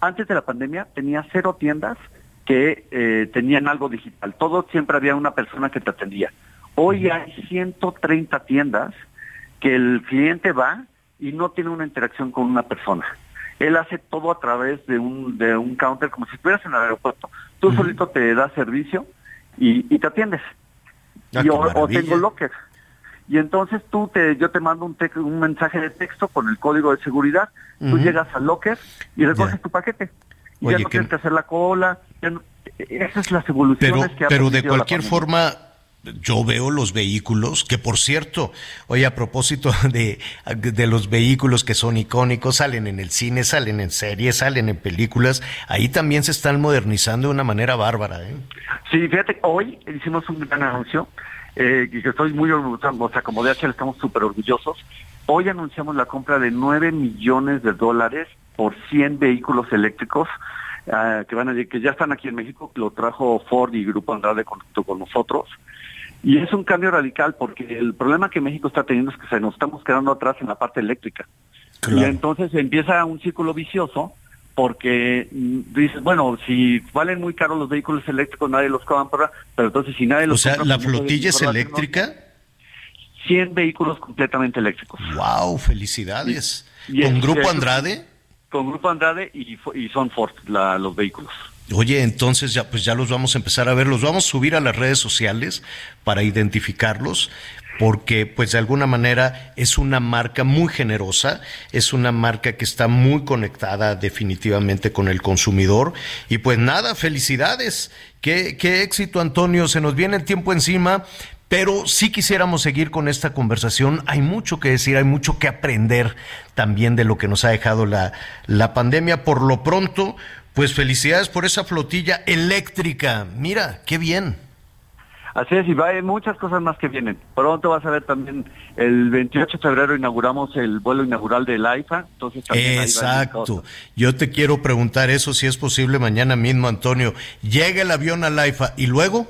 Antes de la pandemia tenía cero tiendas que eh, tenían algo digital. Todo siempre había una persona que te atendía. Hoy hay 130 tiendas que el cliente va y no tiene una interacción con una persona. Él hace todo a través de un, de un counter, como si estuvieras en el aeropuerto. Tú solito te das servicio y, y te atiendes. Ah, Y o, o tengo locker. Y entonces tú te, yo te mando un, tec- un mensaje de texto con el código de seguridad, tú Ujú. llegas al locker y recoges tu paquete. Y Oye, ya no tienes que hacer la cola. ya no- esas son las evoluciones Pero, que ha pero de cualquier forma, yo veo los vehículos, que por cierto, oye, a propósito de, de los vehículos que son icónicos, salen en el cine, salen en series, salen en películas, ahí también se están modernizando de una manera bárbara. ¿eh? Sí, fíjate, hoy hicimos un gran anuncio eh, que estoy muy orgulloso, o sea, como DHL estamos súper orgullosos, Hoy anunciamos la compra de 9 millones de dólares por 100 vehículos eléctricos ah, que van a que ya están aquí en México, lo trajo Ford y Grupo Andrade con, con nosotros. Y es un cambio radical porque el problema que México está teniendo es que se nos estamos quedando atrás en la parte eléctrica. Y entonces empieza un círculo vicioso porque mm, dices, bueno, si valen muy caros los vehículos eléctricos, nadie los compra, pero entonces si nadie los O sea, compra, ¿la pues flotilla es eléctrica? 100 vehículos completamente eléctricos. ¡Wow! ¡Felicidades! Y- y ¿Con es- Grupo Andrade? Con Grupo Andrade y, y son Ford la- los vehículos. Oye, entonces ya pues ya los vamos a empezar a ver, los vamos a subir a las redes sociales para identificarlos, porque pues de alguna manera es una marca muy generosa, es una marca que está muy conectada definitivamente con el consumidor y pues nada, felicidades, qué, qué éxito Antonio, se nos viene el tiempo encima. Pero sí quisiéramos seguir con esta conversación. Hay mucho que decir, hay mucho que aprender también de lo que nos ha dejado la, la pandemia. Por lo pronto, pues felicidades por esa flotilla eléctrica. Mira, qué bien. Así es, y va, hay muchas cosas más que vienen. Pronto vas a ver también, el 28 de febrero inauguramos el vuelo inaugural del AIFA, entonces también Exacto. Yo te quiero preguntar eso, si es posible mañana mismo, Antonio. Llega el avión al AIFA y luego,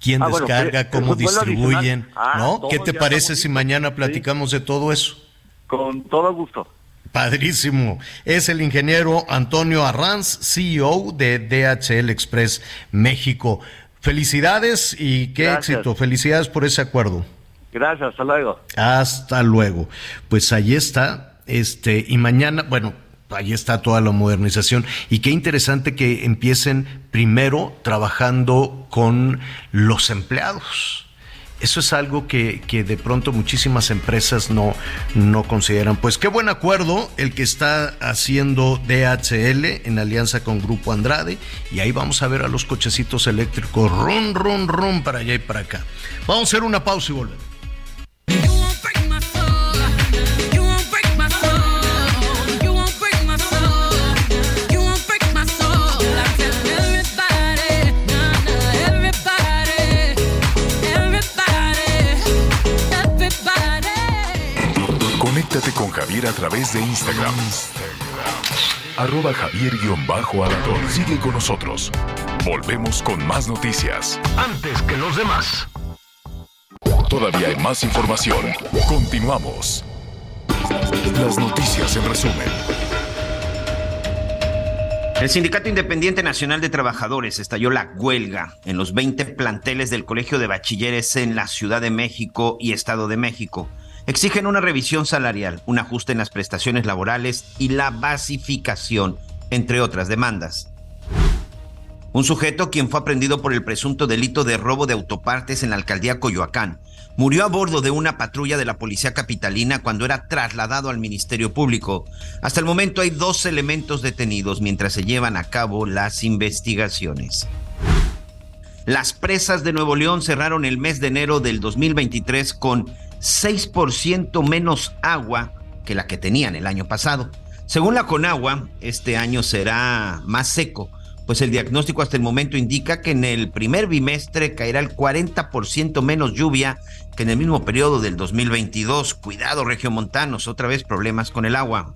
¿quién Ah, descarga? ¿Cómo distribuyen? Ah, ¿No? ¿Qué te parece si mañana platicamos de todo eso? Con todo gusto. Padrísimo. Es el ingeniero Antonio Arranz, CEO de DHL Express México. Felicidades y qué Gracias. éxito. Felicidades por ese acuerdo. Gracias, hasta luego. Hasta luego. Pues ahí está. Este, y mañana, bueno, ahí está toda la modernización. Y qué interesante que empiecen primero trabajando con los empleados. Eso es algo que, que de pronto muchísimas empresas no, no consideran. Pues qué buen acuerdo el que está haciendo DHL en alianza con Grupo Andrade. Y ahí vamos a ver a los cochecitos eléctricos, rum, rum, rum, para allá y para acá. Vamos a hacer una pausa y volvemos. Conéctate con Javier a través de Instagram. Arroba Javier-Alator. Sigue con nosotros. Volvemos con más noticias. Antes que los demás. Todavía hay más información. Continuamos. Las noticias en resumen. El Sindicato Independiente Nacional de Trabajadores estalló la huelga en los 20 planteles del Colegio de Bachilleres en la Ciudad de México y Estado de México. Exigen una revisión salarial, un ajuste en las prestaciones laborales y la basificación, entre otras demandas. Un sujeto quien fue aprendido por el presunto delito de robo de autopartes en la alcaldía Coyoacán murió a bordo de una patrulla de la policía capitalina cuando era trasladado al Ministerio Público. Hasta el momento hay dos elementos detenidos mientras se llevan a cabo las investigaciones. Las presas de Nuevo León cerraron el mes de enero del 2023 con 6% menos agua que la que tenían el año pasado. Según la Conagua, este año será más seco, pues el diagnóstico hasta el momento indica que en el primer bimestre caerá el 40% menos lluvia que en el mismo periodo del 2022. Cuidado, regiomontanos, otra vez problemas con el agua.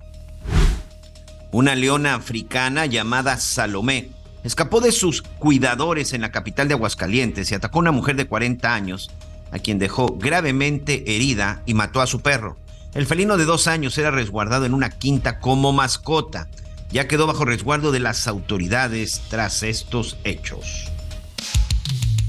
Una leona africana llamada Salomé escapó de sus cuidadores en la capital de Aguascalientes y atacó a una mujer de 40 años, a quien dejó gravemente herida y mató a su perro. El felino de dos años era resguardado en una quinta como mascota. Ya quedó bajo resguardo de las autoridades tras estos hechos.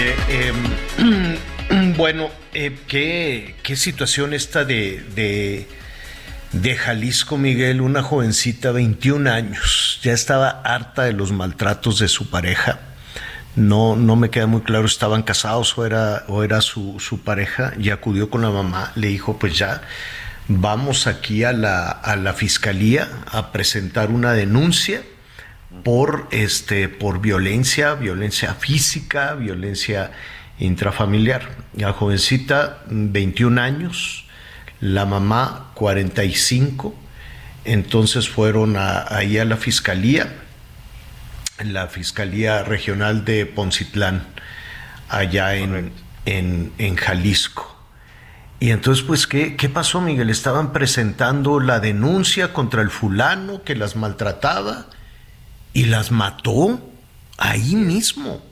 Em, bueno, eh, ¿qué, situación esta de, de, de Jalisco, Miguel? Una jovencita, 21 años, ya estaba harta de los maltratos de su pareja. No, no me queda muy claro, estaban casados o era, o era su, su pareja y acudió con la mamá, le dijo, pues ya, vamos aquí a la, a la fiscalía a presentar una denuncia por este por violencia, violencia física, violencia intrafamiliar. La jovencita 21 años, la mamá 45, entonces fueron ahí a la fiscalía, la fiscalía regional de Poncitlán, allá en, en, en, Jalisco. Y entonces, pues, ¿qué, ¿qué pasó, Miguel? Estaban presentando la denuncia contra el fulano que las maltrataba y las mató ahí mismo.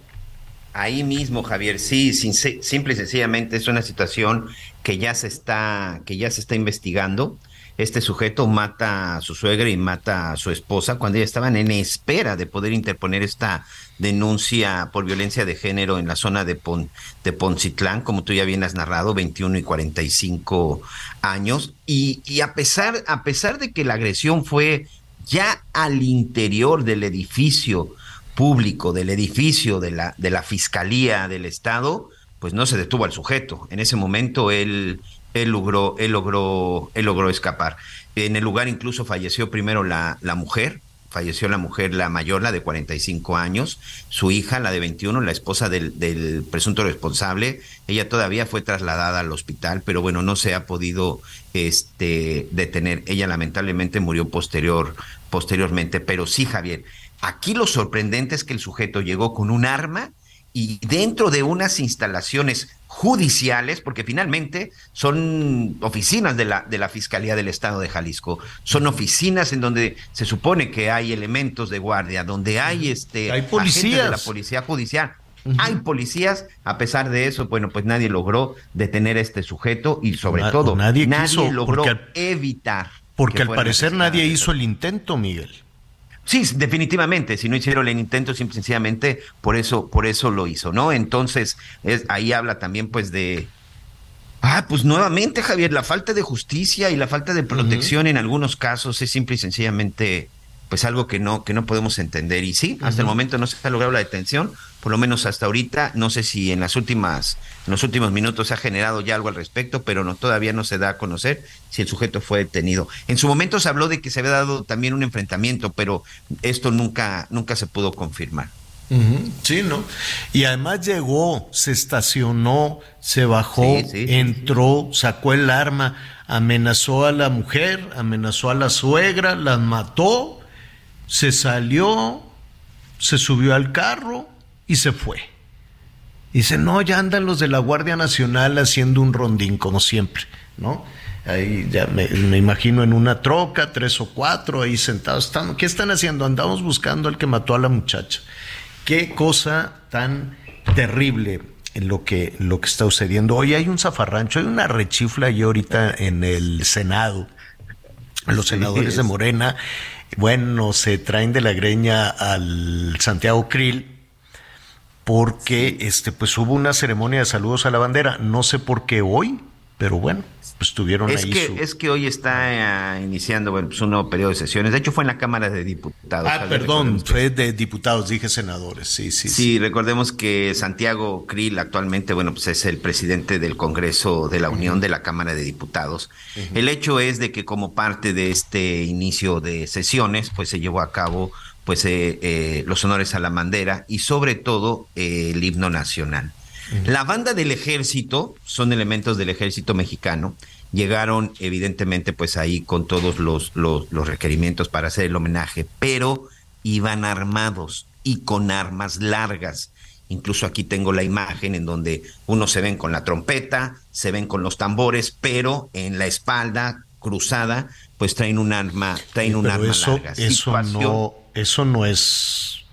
Ahí mismo, Javier, sí, simple y sencillamente es una situación que ya se está, que ya se está investigando. Este sujeto mata a su suegra y mata a su esposa cuando ellas estaban en espera de poder interponer esta denuncia por violencia de género en la zona de, Pon, de Poncitlán, como tú ya bien has narrado, 21 y 45 años. Y, y a, pesar, a pesar de que la agresión fue ya al interior del edificio público, del edificio de la, de la Fiscalía del Estado, pues no se detuvo al sujeto. En ese momento él, él, logró, él, logró, él logró escapar. En el lugar incluso falleció primero la, la mujer, falleció la mujer, la mayor, la de 45 años, su hija, la de 21, la esposa del, presunto responsable, ella todavía fue trasladada al hospital, pero bueno, no se ha podido este, detener. Ella lamentablemente murió posterior, posteriormente, pero sí, Javier, aquí lo sorprendente es que el sujeto llegó con un arma y dentro de unas instalaciones judiciales, porque finalmente son oficinas de la, de la Fiscalía del Estado de Jalisco, son oficinas en donde se supone que hay elementos de guardia, donde hay este hay policías de la policía judicial. Hay policías, a pesar de eso, bueno, pues nadie logró detener a este sujeto y sobre Na todo nadie, nadie quiso, logró porque al, evitar. Porque al parecer nadie hizo el intento, Miguel. Sí, definitivamente, si no hicieron el intento, simple sencillamente por eso, por eso lo hizo, ¿no? Entonces, es, ahí habla también pues de, ah, pues nuevamente, Javier, la falta de justicia y la falta de protección uh -huh. en algunos casos es simple y sencillamente pues algo que no, que no podemos entender. Y sí, hasta uh -huh. el momento no se ha logrado la detención, por lo menos hasta ahorita, no sé si en las últimas, en los últimos minutos se ha generado ya algo al respecto, pero no, todavía no se da a conocer si el sujeto fue detenido. En su momento se habló de que se había dado también un enfrentamiento, pero esto nunca, nunca se pudo confirmar. Uh -huh, sí, ¿no? Y además llegó, se estacionó, se bajó, sí, sí, entró, sacó el arma, amenazó a la mujer, amenazó a la suegra, las mató, se salió, se subió al carro y se fue. Dice, no, ya andan los de la Guardia Nacional haciendo un rondín, como siempre, ¿no? Ahí ya me, me, imagino en una troca, tres o cuatro, ahí sentados. Están, ¿Qué están haciendo? Andamos buscando al que mató a la muchacha. Qué cosa tan terrible lo que, lo que está sucediendo. Hoy hay un zafarrancho, hay una rechifla y ahorita en el Senado. Los senadores de Morena, bueno, se traen de la greña al Santiago Krill porque este pues hubo una ceremonia de saludos a la bandera, no sé por qué hoy, pero bueno, pues tuvieron es ahí que, su... Es que hoy está uh, iniciando bueno, pues un nuevo periodo de sesiones. De hecho, fue en la Cámara de Diputados. Ah, perdón, fue de diputados, dije senadores, sí, sí. Sí, sí. recordemos que Santiago Krill actualmente, bueno, pues es el presidente del Congreso de la Unión uh -huh. de la Cámara de Diputados. Uh -huh. El hecho es de que como parte de este inicio de sesiones, pues se llevó a cabo pues eh, eh, los honores a la bandera y sobre todo eh, el himno nacional. La banda del ejército, son elementos del ejército mexicano, llegaron evidentemente pues ahí con todos los, los, los, requerimientos para hacer el homenaje, pero iban armados y con armas largas. Incluso aquí tengo la imagen en donde unos se ven con la trompeta, se ven con los tambores, pero en la espalda cruzada pues traen un arma, traen un arma eso, larga. Eso no, eso no es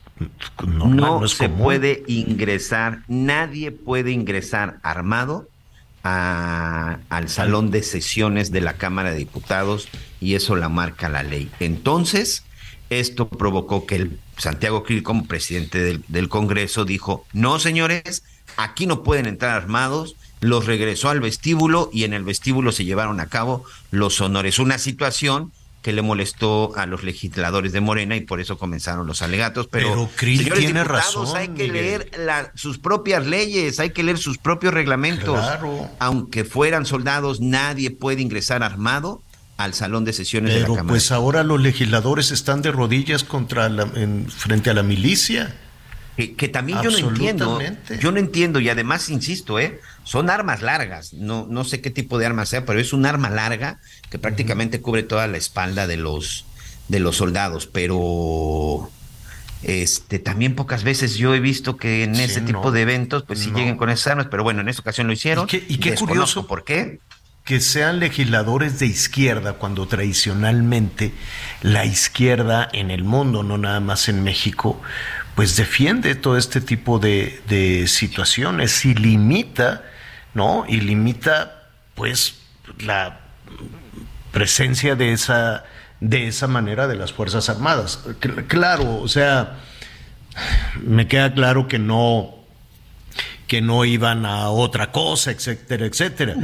no, no, no se común. puede ingresar, nadie puede ingresar armado a, al salón de sesiones de la Cámara de Diputados y eso la marca la ley. Entonces, esto provocó que el Santiago Krill, como presidente del, del Congreso, dijo, no señores, aquí no pueden entrar armados, los regresó al vestíbulo y en el vestíbulo se llevaron a cabo los honores. Una situación que le molestó a los legisladores de Morena y por eso comenzaron los alegatos. Pero, Pero señores tiene razón, hay que Miguel. leer la- sus propias leyes, hay que leer sus propios reglamentos. Claro. Aunque fueran soldados, nadie puede ingresar armado al salón de sesiones de la Pero Cámara. pues ahora los legisladores están de rodillas contra la, en- frente a la milicia. Que, que también yo no entiendo, yo no entiendo y además insisto, ¿eh? son armas largas, no, no sé qué tipo de arma sea, pero es un arma larga que prácticamente cubre toda la espalda de los, de los soldados, pero este también pocas veces yo he visto que en Sí, ese no. tipo de eventos pues sí No. lleguen con esas armas, pero bueno, en esta ocasión lo hicieron. Y qué- y qué curioso. por qué. que sean legisladores de izquierda cuando tradicionalmente la izquierda en el mundo, no nada más en México, pues defiende todo este tipo de, de situaciones y limita, ¿no? Y limita, pues, la presencia de esa, de esa manera de las Fuerzas Armadas. Cl- Claro, o sea, me queda claro que no, que no iban a otra cosa, etcétera, etcétera.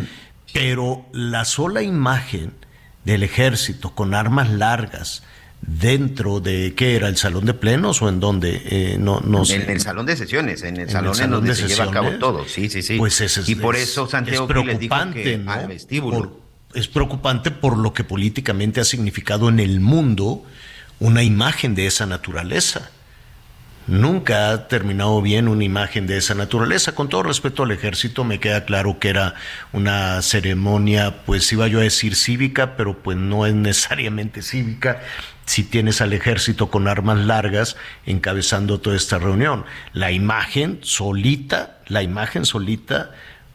Pero la sola imagen del ejército con armas largas dentro de, ¿qué era? ¿El salón de plenos o en dónde? Eh, no, no sé. En el salón de sesiones, en el En el salón en donde de se lleva a cabo sesiones. todo, sí, sí, sí. Pues es, y por es- eso Santiago es Krill les dijo preocupante, que ¿no? al vestíbulo. Por- es preocupante por lo que políticamente ha significado en el mundo una imagen de esa naturaleza. Nunca ha terminado bien una imagen de esa naturaleza. Con todo respeto al ejército, me queda claro que era una ceremonia, pues iba yo a decir cívica, pero pues no es necesariamente cívica si tienes al ejército con armas largas encabezando toda esta reunión. La imagen solita, la imagen solita,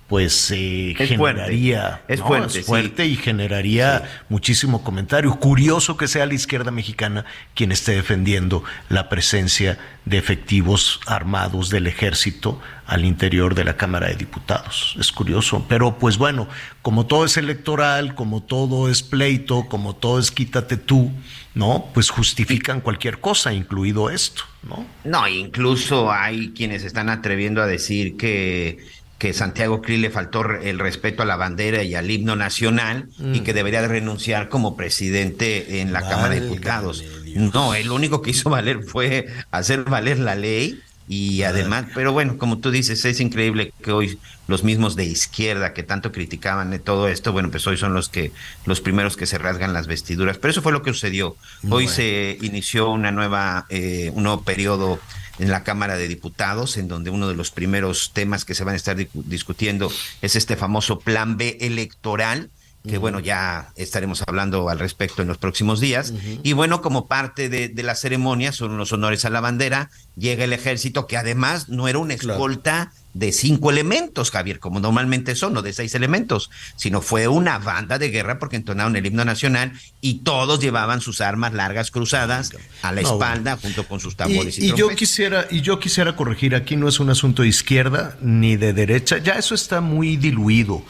pues eh, Es fuerte. generaría, Es ¿no? fuerte, es fuerte y generaría muchísimo comentario. Curioso que sea la izquierda mexicana quien esté defendiendo la presencia de efectivos armados del ejército al interior de la Cámara de Diputados. Es curioso, pero pues bueno, como todo es electoral, como todo es pleito, como todo es quítate tú, ¿no? Pues justifican cualquier cosa, incluido esto, ¿no? No, incluso hay quienes están atreviendo a decir que, que Santiago Krill le faltó el respeto a la bandera y al himno nacional y Mm. que debería de renunciar como presidente en la Cámara de Diputados. No, lo único que hizo valer fue hacer valer la ley y además, pero bueno, como tú dices, es increíble que hoy los mismos de izquierda que tanto criticaban de todo esto, bueno, pues hoy son los que los primeros que se rasgan las vestiduras. Pero eso fue lo que sucedió. Hoy Bueno. se inició una nueva, eh, un nuevo periodo en la Cámara de Diputados, en donde uno de los primeros temas que se van a estar discutiendo es este famoso Plan B electoral, que bueno, ya estaremos hablando al respecto en los próximos días. Y bueno, como parte de, de la ceremonia, son los honores a la bandera, llega el ejército, que además no era una escolta de cinco elementos, Javier, como normalmente son, no de seis elementos, sino fue una banda de guerra porque entonaron el himno nacional y todos llevaban sus armas largas cruzadas a la No, espalda junto con sus tambores y, Y, y yo quisiera y yo quisiera corregir aquí no es un asunto de izquierda ni de derecha ya eso está muy diluido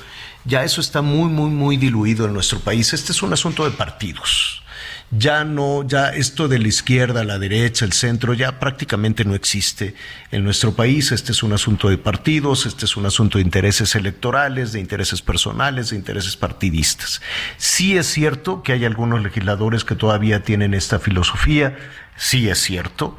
ya eso está muy muy muy diluido en nuestro país este es un asunto de partidos ya no, ya esto de la izquierda, la derecha, el centro, ya prácticamente no existe en nuestro país. Este es un asunto de partidos, este es un asunto de intereses electorales, de intereses personales, de intereses partidistas. Sí es cierto que hay algunos legisladores que todavía tienen esta filosofía, sí es cierto.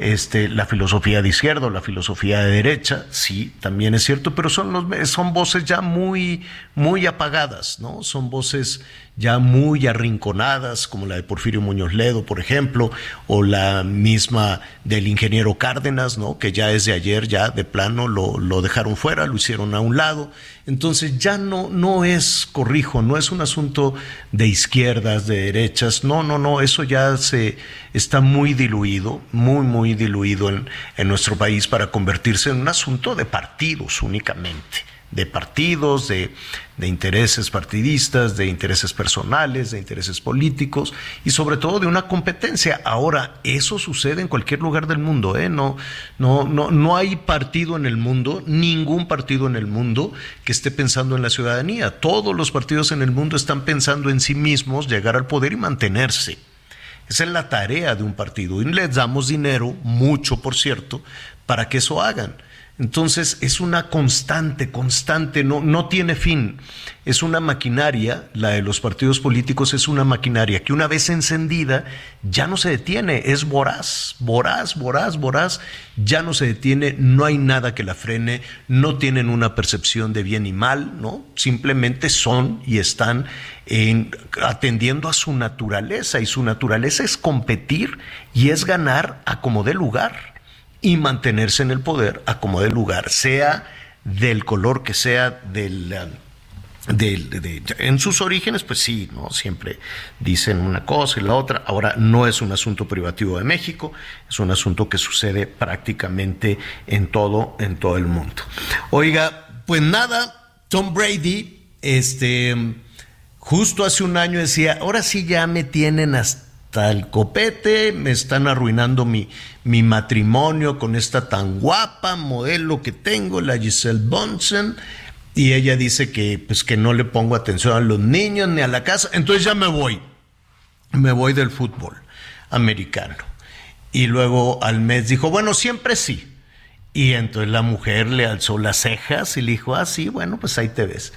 Este, la filosofía de izquierda o la filosofía de derecha, sí, también es cierto, pero son, los, son voces ya muy, muy apagadas, ¿no? Son voces ya muy arrinconadas, como la de Porfirio Muñoz Ledo, por ejemplo, o la misma del ingeniero Cárdenas, ¿no? Que ya desde ayer, ya de plano, lo, lo dejaron fuera, lo hicieron a un lado. Entonces ya no, no es, corrijo, no es un asunto de izquierdas, de derechas, no, no, no, eso ya se está muy diluido, muy, muy diluido en, en nuestro país para convertirse en un asunto de partidos únicamente de partidos, de, de, intereses partidistas, de intereses personales, de intereses políticos y sobre todo de una competencia. Ahora, eso sucede en cualquier lugar del mundo, ¿eh? No, no, no, no hay partido en el mundo, ningún partido en el mundo que esté pensando en la ciudadanía. Todos los partidos en el mundo están pensando en sí mismos, llegar al poder y mantenerse. Esa es la tarea de un partido y les damos dinero, mucho por cierto, para que eso hagan. Entonces es una constante, constante, no, no tiene fin. Es una maquinaria, la de los partidos políticos es una maquinaria que una vez encendida ya no se detiene, es voraz, voraz, voraz, voraz, ya no se detiene, no hay nada que la frene, no tienen una percepción de bien y mal, ¿no? Simplemente son y están en, atendiendo a su naturaleza y su naturaleza es competir y es ganar a como dé lugar y mantenerse en el poder a como dé lugar, sea del color que sea, del, del, en sus orígenes, pues sí, ¿no? Siempre dicen una cosa y la otra. Ahora no es un asunto privativo de México, es un asunto que sucede prácticamente en todo, en todo el mundo. Oiga, pues nada, Tom Brady, este, justo hace un año decía, ahora sí ya me tienen hasta el copete, me están arruinando mi, mi matrimonio con esta tan guapa modelo que tengo, la Giselle Bonsen, y ella dice que pues que no le pongo atención a los niños ni a la casa, entonces ya me voy. Me voy del fútbol americano. Y luego al mes dijo, bueno, siempre sí. Y entonces la mujer le alzó las cejas y le dijo, ah, sí, bueno, pues ahí te ves.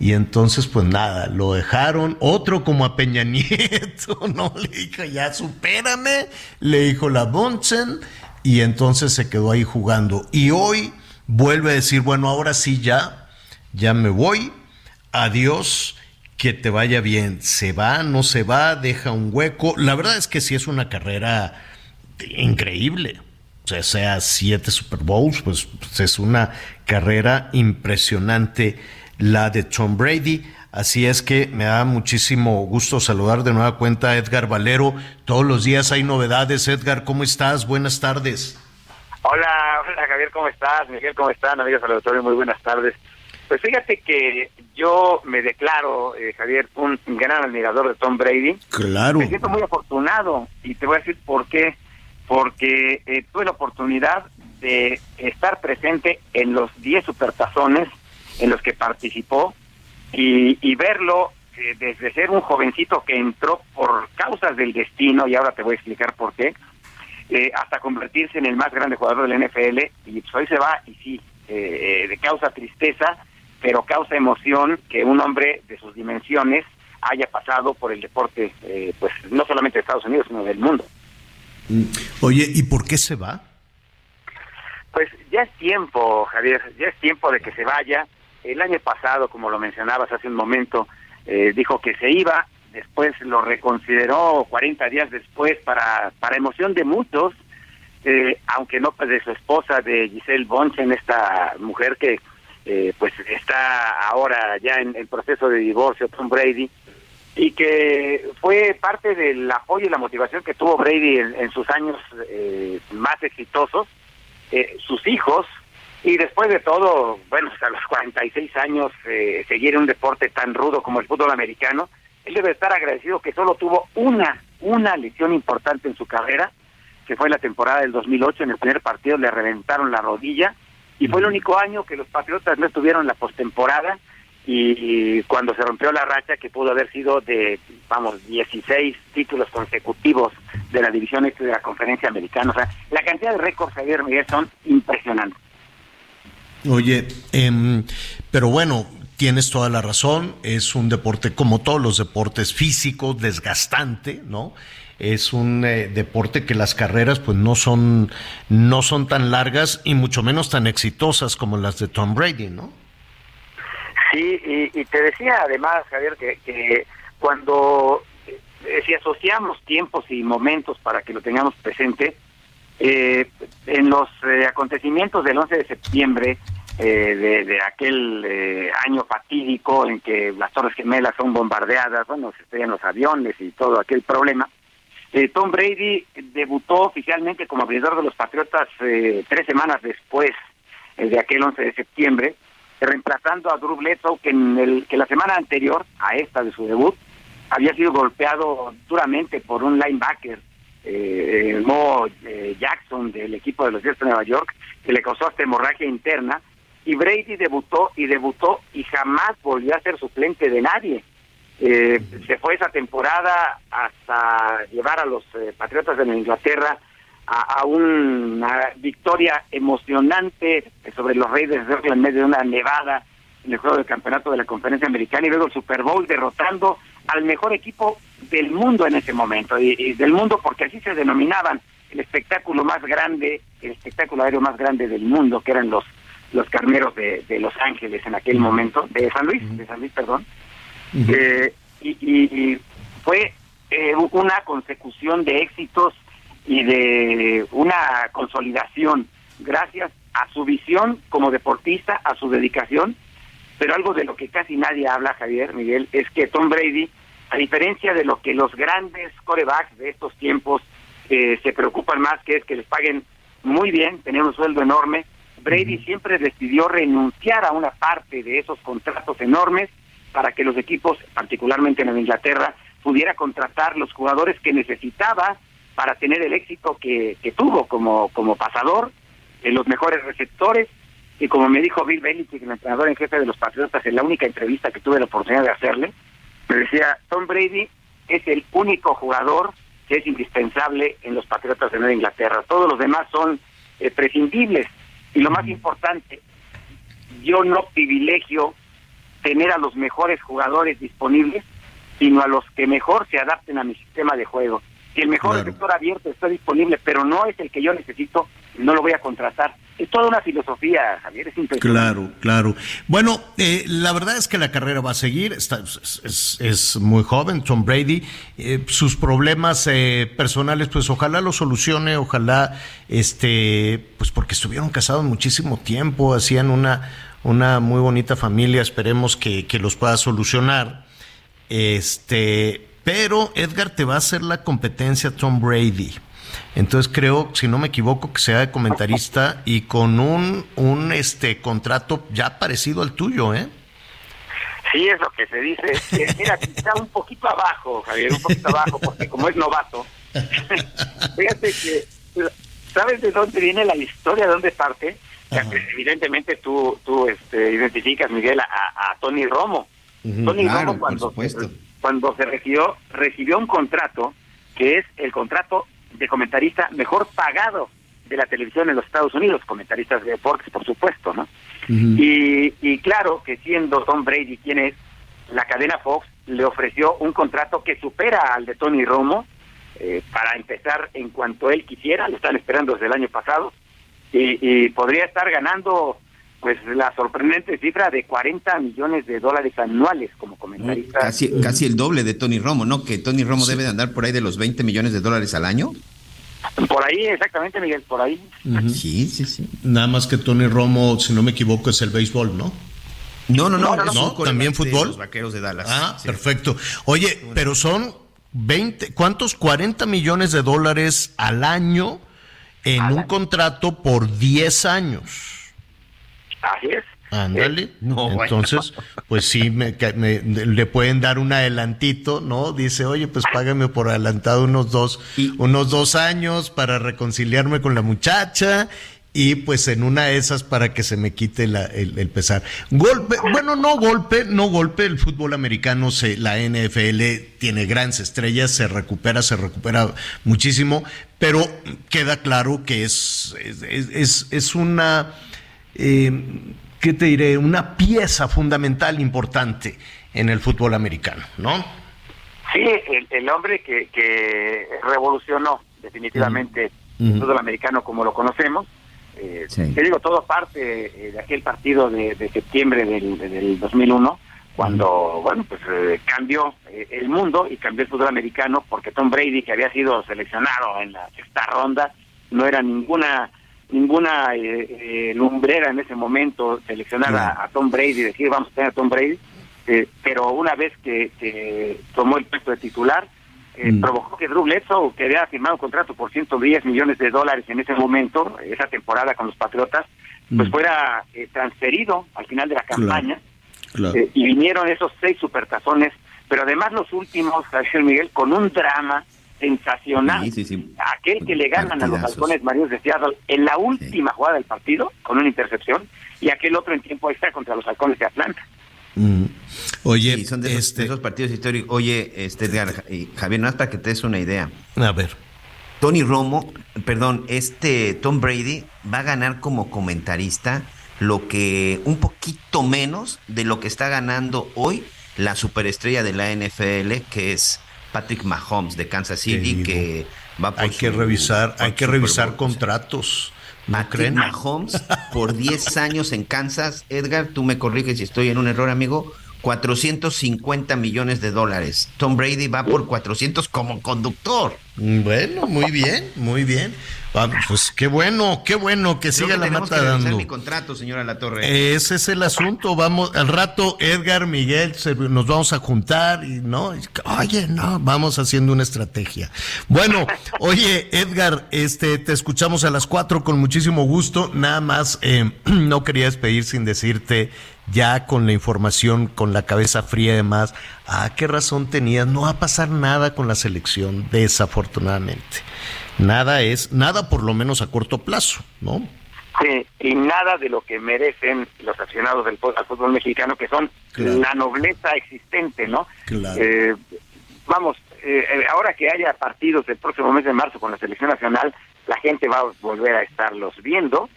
Y entonces, pues nada, lo dejaron. Otro como a Peña Nieto, ¿no? Le dijo, ya supérame. Le dijo la Bonsen. Y entonces se quedó ahí jugando. Y hoy vuelve a decir, bueno, ahora sí ya, ya me voy. Adiós. Que te vaya bien. Se va, no se va, deja un hueco. La verdad es que sí es una carrera increíble. O sea, sea siete Super Bowls, pues, pues es una carrera impresionante la de Tom Brady. Así es que me da muchísimo gusto saludar de nueva cuenta a Edgar Valero. Todos los días hay novedades. Edgar, ¿cómo estás? Buenas tardes. Hola, hola Javier, ¿cómo estás? Miguel, ¿cómo están? Amigos del auditorio, muy buenas tardes. Pues fíjate que yo me declaro, eh, Javier, un gran admirador de Tom Brady. Claro. Me siento muy afortunado y te voy a decir por qué. Porque eh, tuve la oportunidad de estar presente en los 10 supertazones en los que participó y, y verlo eh, desde ser un jovencito que entró por causas del destino, y ahora te voy a explicar por qué, eh, hasta convertirse en el más grande jugador del NFL, y pues hoy se va, y sí, eh, de causa tristeza, pero causa emoción que un hombre de sus dimensiones haya pasado por el deporte, pues no solamente de Estados Unidos, sino del mundo. Mm. Oye, ¿y por qué se va? Pues ya es tiempo, Javier, ya es tiempo de que se vaya. El año pasado, como lo mencionabas hace un momento, eh, dijo que se iba, después lo reconsideró 40 días después para, para emoción de muchos, eh, aunque no de su esposa, de Giselle Bonchen, esta mujer que eh, pues está ahora ya en el proceso de divorcio, Tom Brady, y que fue parte del apoyo y la motivación que tuvo Brady en, en sus años más exitosos. sus hijos, y después de todo, bueno, hasta los 46 años, eh, seguir un deporte tan rudo como el fútbol americano, él debe estar agradecido que solo tuvo una, una lesión importante en su carrera, que fue la temporada del 2008, en el primer partido le reventaron la rodilla, y fue el único año que los Patriotas no estuvieron en la postemporada, y cuando se rompió la racha, que pudo haber sido de, vamos, 16 títulos consecutivos de la división este de la conferencia americana, o sea, la cantidad de récords, Javier Miguel, son impresionantes. Oye, eh, pero bueno, tienes toda la razón, es un deporte como todos los deportes físicos, desgastante, ¿no? Es un eh, deporte que las carreras pues no son no son tan largas y mucho menos tan exitosas como las de Tom Brady, ¿no? Sí, y, te decía además, Javier, que, que cuando eh, si asociamos tiempos y momentos para que lo tengamos presente, eh, en los eh, acontecimientos del 11 de septiembre eh, de, aquel eh, año fatídico en que las Torres Gemelas son bombardeadas, bueno, se estrellan los aviones y todo aquel problema, Tom Brady debutó oficialmente como abridor de los Patriotas tres semanas después de aquel 11 de septiembre, reemplazando a Drew Bledsoe, que, en el, que la semana anterior a esta de su debut había sido golpeado duramente por un linebacker eh, Mo eh, Jackson del equipo de los Jets de Nueva York, que le causó hasta hemorragia interna, y Brady debutó y debutó y jamás volvió a ser suplente de nadie. Eh, se fue esa temporada hasta llevar a los Patriotas de Inglaterra a, una victoria emocionante sobre los Raiders de en medio de una nevada en el juego del campeonato de la conferencia americana y luego el Super Bowl derrotando al mejor equipo del mundo en ese momento, y, y del mundo porque así se denominaban el espectáculo más grande, el espectáculo aéreo más grande del mundo, que eran los los carneros de, de Los Ángeles en aquel momento, de San Luis, de San Luis, perdón. Eh, y, y- y fue eh, una consecución de éxitos y de una consolidación gracias a su visión como deportista, a su dedicación, pero algo de lo que casi nadie habla, Javier, Miguel, es que Tom Brady, a diferencia de lo que los grandes corebacks de estos tiempos eh, se preocupan más, que es que les paguen muy bien, tener un sueldo enorme, Brady siempre decidió renunciar a una parte de esos contratos enormes para que los equipos, particularmente en Inglaterra, pudiera contratar los jugadores que necesitaba para tener el éxito que, que tuvo como, como pasador, en los mejores receptores, y como me dijo Bill Belichick, el entrenador en jefe de los Patriotas, en la única entrevista que tuve la oportunidad de hacerle, me decía, Tom Brady es el único jugador que es indispensable en los Patriotas de Nueva Inglaterra. Todos los demás son eh, prescindibles. Y lo más importante, yo no privilegio tener a los mejores jugadores disponibles, sino a los que mejor se adapten a mi sistema de juego. Si el mejor Claro. abierto está disponible, pero no es el que yo necesito, no lo voy a contratar. Es toda una filosofía, Javier, es impresionante. Claro, claro. Bueno, eh, la verdad es que la carrera va a seguir. Está, es, es- es muy joven, Tom Brady. Eh, sus problemas eh, personales, pues ojalá los solucione, ojalá, este, pues porque estuvieron casados muchísimo tiempo, hacían una, una muy bonita familia. Esperemos que, que los pueda solucionar. Este, pero Edgar te va a hacer la competencia Tom Brady. Entonces creo, si no me equivoco, que sea de comentarista y con un, un este contrato ya parecido al tuyo, ¿eh? Sí, es lo que se dice. Mira, quizá un poquito abajo, Javier, un poquito abajo, porque como es novato, fíjate que, ¿sabes de dónde viene la historia? ¿De dónde parte? Evidentemente tú, tú este, identificas, Miguel, a, a Tony Romo. Tony claro, Romo por cuando, supuesto. Cuando se recibió, recibió un contrato que es el contrato de comentarista mejor pagado de la televisión en los Estados Unidos, comentaristas de deportes, por supuesto, ¿no? y, y claro que siendo Tom Brady quien es, la cadena Fox le ofreció un contrato que supera al de Tony Romo eh, para empezar en cuanto él quisiera, lo están esperando desde el año pasado, y, y podría estar ganando pues la sorprendente cifra de 40 millones de dólares anuales como comentarista. Casi, casi el doble de Tony Romo, ¿no? Que Tony Romo debe de andar por ahí de los 20 millones de dólares al año. Por ahí, exactamente, Miguel, por ahí. Sí, sí, sí. Nada más que Tony Romo, si no me equivoco, es el béisbol, ¿no? No, no, no. ¿No? un quarterback ¿También de fútbol? Los vaqueros de Dallas. Ah, Sí. perfecto. Oye, pero son 20, ¿cuántos? 40 millones de dólares al año en un contrato por 10 años. Así es. Ándale. no, bueno. Entonces, pues sí, me, me- le pueden dar un adelantito, ¿no? Dice, oye, pues págame por adelantado unos dos, unos dos años para reconciliarme con la muchacha y pues en una de esas para que se me quite la- el, el pesar. Golpe, bueno, no golpe, no golpe, el fútbol americano, se, la NFL tiene grandes estrellas, se recupera, se recupera muchísimo, pero queda claro que es, es, es, es una... eh, ¿qué te diré? Una pieza fundamental importante en el fútbol americano, ¿no? Sí, el, el hombre que, que revolucionó definitivamente el fútbol americano como lo conocemos. Eh, Sí. Te digo, todo parte eh, de aquel partido de, de septiembre del, del 2001, cuando, bueno, pues eh, cambió eh, el mundo y cambió el fútbol americano, porque Tom Brady, que había sido seleccionado en la sexta ronda, no era ninguna ninguna eh, eh, lumbrera en ese momento seleccionar a, a Tom Brady, decir vamos a tener a Tom Brady, eh, pero una vez que, que tomó el puesto de titular, eh, Mm. provocó que Drew Bledsoe, que había firmado un contrato por 110 millones de dólares en ese momento, esa temporada con los Patriotas, pues Mm. fuera eh, transferido al final de la campaña. Claro. Eh, y vinieron esos seis supertazones, pero además los últimos, Javier Miguel, con un drama sensacional. Sí, sí, sí. Aquel que le ganan a los halcones marinos de Seattle en la última jugada del partido, con una intercepción, y aquel otro en tiempo extra contra los halcones de Atlanta. Mm. Oye, Sí, son de esos, este, de esos partidos históricos. Oye, este, Edgar, y Javier, no para que te des una idea. a ver, Tony Romo, perdón, este Tom Brady va a ganar como comentarista lo que un poquito menos de lo que está ganando hoy la superestrella de la NFL, que es Patrick Mahomes de Kansas City, que va por Hay que revisar, hay que revisar contratos. ¿No Patrick creen? Mahomes por 10 años en Kansas. Edgar, tú me corriges si estoy en un error, amigo. 450 millones de dólares. Tom Brady va por 400 como conductor. Bueno, muy bien, muy bien. Ah, pues qué bueno, qué bueno que Creo siga que la mata que dando. mi contrato, señora La Torre. Ese es el asunto. Vamos, al rato, Edgar, Miguel, se- nos vamos a juntar y no, y- oye, no, vamos haciendo una estrategia. Bueno, oye, Edgar, este, te escuchamos a las cuatro con muchísimo gusto. Nada más, eh, no quería despedir sin decirte ya con la información, con la cabeza fría y demás, ¿a qué razón tenías? No va a pasar nada con la selección, desafortunadamente. Nada es, nada por lo menos a corto plazo, ¿no? Sí, y nada de lo que merecen los aficionados del al fútbol mexicano, que son Claro. la nobleza existente, ¿no? Claro. Eh, vamos, eh, eh, ahora que haya partidos el próximo mes de marzo con la selección nacional, la gente va a volver a estarlos viendo.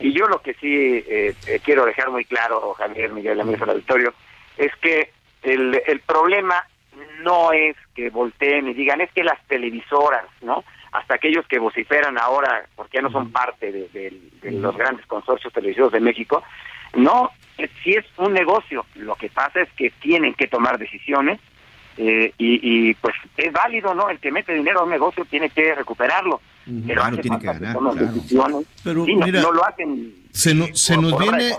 Y yo lo que sí eh, eh, quiero dejar muy claro, Javier, Miguel, amigos del auditorio, es que el, el problema no es que volteen y digan, es que las televisoras, ¿no? Hasta aquellos que vociferan ahora, porque ya no son parte de, de- de los grandes consorcios televisivos de México, no, es- sí es un negocio. Lo que pasa es que tienen que tomar decisiones eh, y, y, pues es válido, ¿no? El que mete dinero a un negocio tiene que recuperarlo. Pero Claro, tiene que ganar, tomen claro. decisiones. Pero Sí, no, mira, no lo hacen Se, no- se por- nos por viene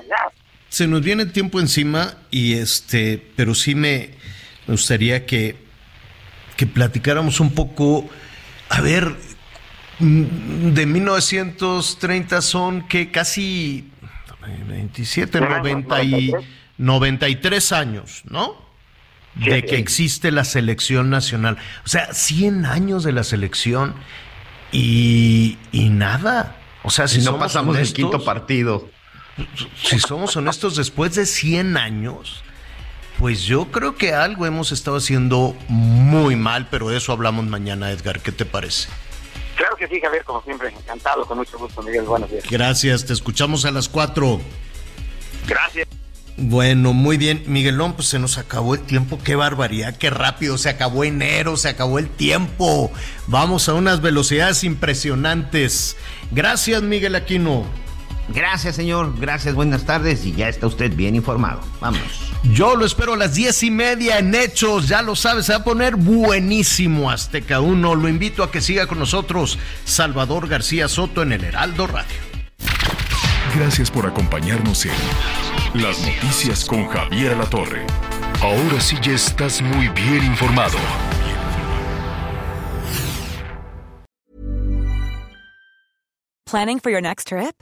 se nos viene el tiempo encima y este, pero sí me, me gustaría que, que platicáramos un poco, a ver, de 1930 son que casi 27, 90 y 93 años, ¿no? De que existe la selección nacional. O sea, 100 años de la selección y, y nada. O sea, si Si no somos pasamos el quinto partido. si somos honestos, después de 100 años, pues yo creo que algo hemos estado haciendo muy mal, pero de eso hablamos mañana, Edgar. ¿Qué te parece? Sí, Javier, como siempre, encantado, con mucho gusto, Miguel, buenos días. Gracias, te escuchamos a las 4. Gracias. Bueno, muy bien, Miguelón, pues se nos acabó el tiempo, qué barbaridad, qué rápido, se acabó enero, se acabó el tiempo. Vamos a unas velocidades impresionantes. Gracias, Miguel Aquino. Gracias, señor. Gracias, buenas tardes. Y ya está usted bien informado. Vámonos. Yo lo espero a las diez y media en Hechos, ya lo sabes, se va a poner buenísimo Azteca 1. Lo invito a que siga con nosotros Salvador García Soto en el Heraldo Radio. Gracias por acompañarnos en Las Noticias con Javier La Torre. Ahora sí ya estás muy bien informado. Planning for your next trip?